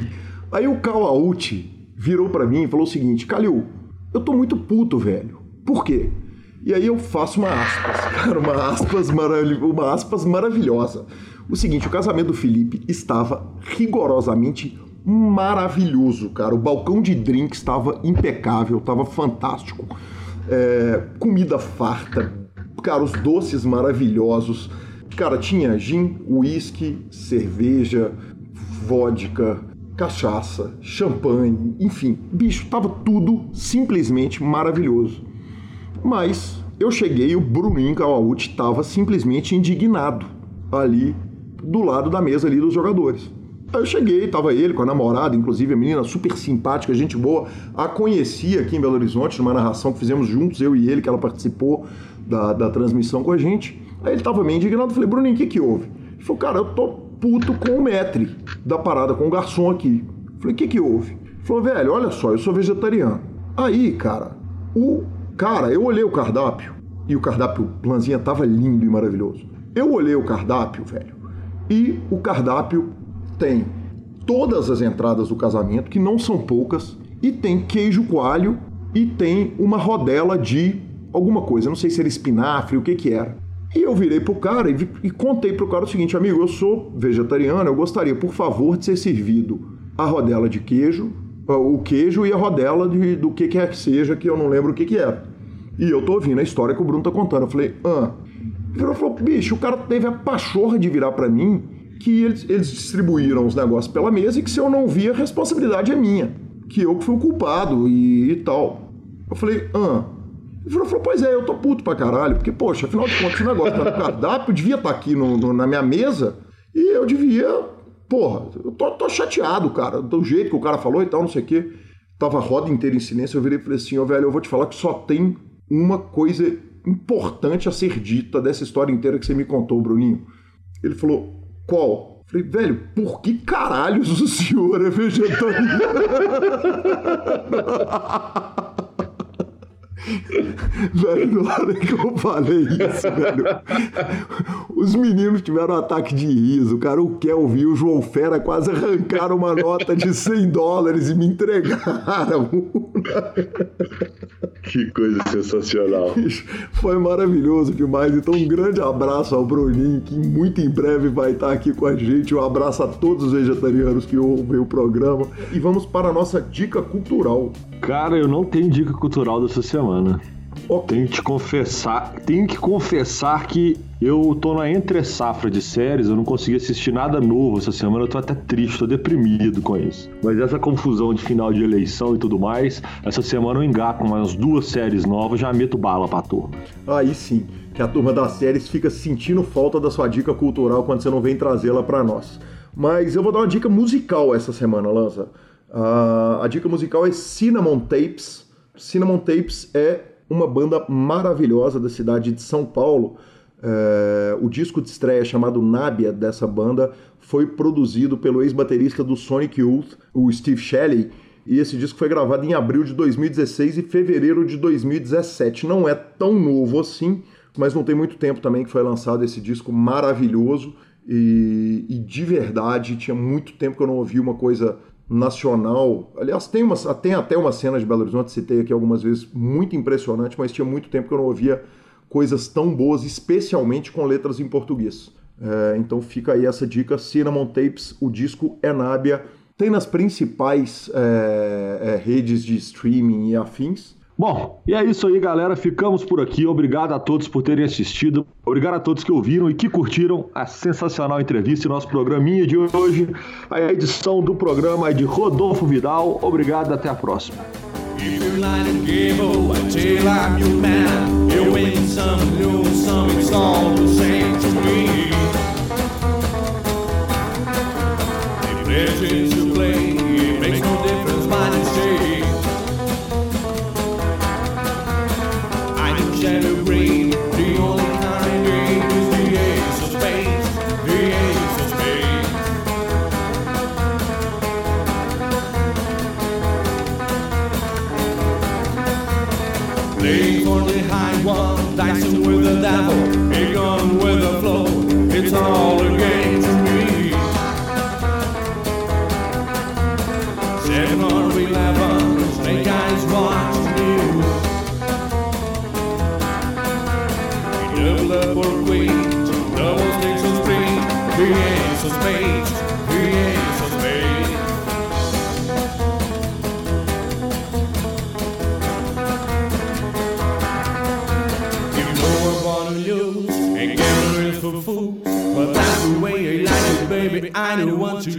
Aí o Kawauchi virou para mim e falou o seguinte: Calil, eu tô muito puto, velho. Por quê? E aí eu faço uma aspas, cara, uma aspas, uma aspas maravilhosa. O seguinte, o casamento do Felipe estava rigorosamente maravilhoso, cara. O balcão de drinks estava impecável, estava fantástico. É, comida farta, cara, os doces maravilhosos. Cara, tinha gin, uísque, cerveja, vodka, cachaça, champanhe, enfim, bicho, tava tudo simplesmente maravilhoso. Mas eu cheguei o Bruninho Kawauchi estava simplesmente indignado ali do lado da mesa ali dos jogadores. Aí eu cheguei, tava ele com a namorada, inclusive a menina super simpática, gente boa. A conheci aqui em Belo Horizonte, numa narração que fizemos juntos, eu e ele, que ela participou da, da transmissão com a gente. Aí ele tava meio indignado, falei, Bruninho, o que que houve? Ele falou, cara, eu tô puto com o metre da parada, com o garçom aqui. Falei, o que que houve? Ele falou, velho, olha só, eu sou vegetariano. Aí, cara, o cara, eu olhei o cardápio e o cardápio Planzinha tava lindo e maravilhoso. Eu olhei o cardápio, velho, e o cardápio tem todas as entradas do casamento, que não são poucas, e tem queijo coalho e tem uma rodela de alguma coisa, não sei se era espinafre, o que que era. E eu virei pro cara e, e contei pro cara o seguinte, amigo, eu sou vegetariano, eu gostaria, por favor, de ser servido a rodela de queijo, o queijo e a rodela de, do que quer que seja, que eu não lembro o que que era. E eu tô ouvindo a história que o Bruno tá contando. Eu falei, ah. Ele falou, bicho, o cara teve a pachorra de virar para mim que eles, eles distribuíram os negócios pela mesa e que se eu não via, a responsabilidade é minha. Que eu que fui o culpado e, e tal. Eu falei, ah. Ele falou, pois é, eu tô puto pra caralho, porque, poxa, afinal de contas, o negócio tá no cardápio, devia estar tá aqui no, no, na minha mesa e eu devia. Porra, eu tô, tô, chateado, cara, do jeito que o cara falou e tal, não sei o quê. Tava a roda inteira em silêncio, eu virei e falei assim, ó, oh, velho, eu vou te falar que só tem uma coisa importante a ser dita dessa história inteira que você me contou, Bruninho. Ele falou, qual? Falei, velho, por que caralhos o senhor é vegetariano? velho, na hora que eu falei isso, velho, os meninos tiveram um ataque de riso. O cara, o Kelvin e o João Fera quase arrancaram uma nota de 100 dólares e me entregaram. Que coisa sensacional. Foi maravilhoso demais. Então, um grande abraço ao Bruninho, que muito em breve vai estar aqui com a gente. Um abraço a todos os vegetarianos que ouvem o programa. E vamos para a nossa dica cultural. Cara, eu não tenho dica cultural dessa semana. Okay. Tenho que confessar, tenho que confessar que eu tô na entre safra de séries, eu não consegui assistir nada novo essa semana, eu tô até triste, tô deprimido com isso. Mas essa confusão de final de eleição e tudo mais, essa semana eu engato umas duas séries novas, já meto bala pra turma. Aí sim, que a turma das séries fica sentindo falta da sua dica cultural quando você não vem trazê-la para nós. Mas eu vou dar uma dica musical essa semana, Lanza. Uh, a dica musical é Cinnamon Tapes. Cinnamon Tapes é uma banda maravilhosa da cidade de São Paulo. É, o disco de estreia chamado Nábia dessa banda foi produzido pelo ex-baterista do Sonic Youth, o Steve Shelley, e esse disco foi gravado em abril de 2016 e fevereiro de 2017. Não é tão novo assim, mas não tem muito tempo também que foi lançado esse disco maravilhoso e, e de verdade tinha muito tempo que eu não ouvi uma coisa nacional. Aliás, tem, uma, tem até uma cena de Belo Horizonte, citei aqui algumas vezes, muito impressionante, mas tinha muito tempo que eu não ouvia coisas tão boas, especialmente com letras em português. É, então fica aí essa dica, Cinnamon Tapes, o disco é Nábia, tem nas principais é, é, redes de streaming e afins. Bom, e é isso aí, galera. Ficamos por aqui. Obrigado a todos por terem assistido. Obrigado a todos que ouviram e que curtiram a sensacional entrevista e nosso programinha de hoje. A edição do programa é de Rodolfo Vidal. Obrigado, até a próxima. If I don't want to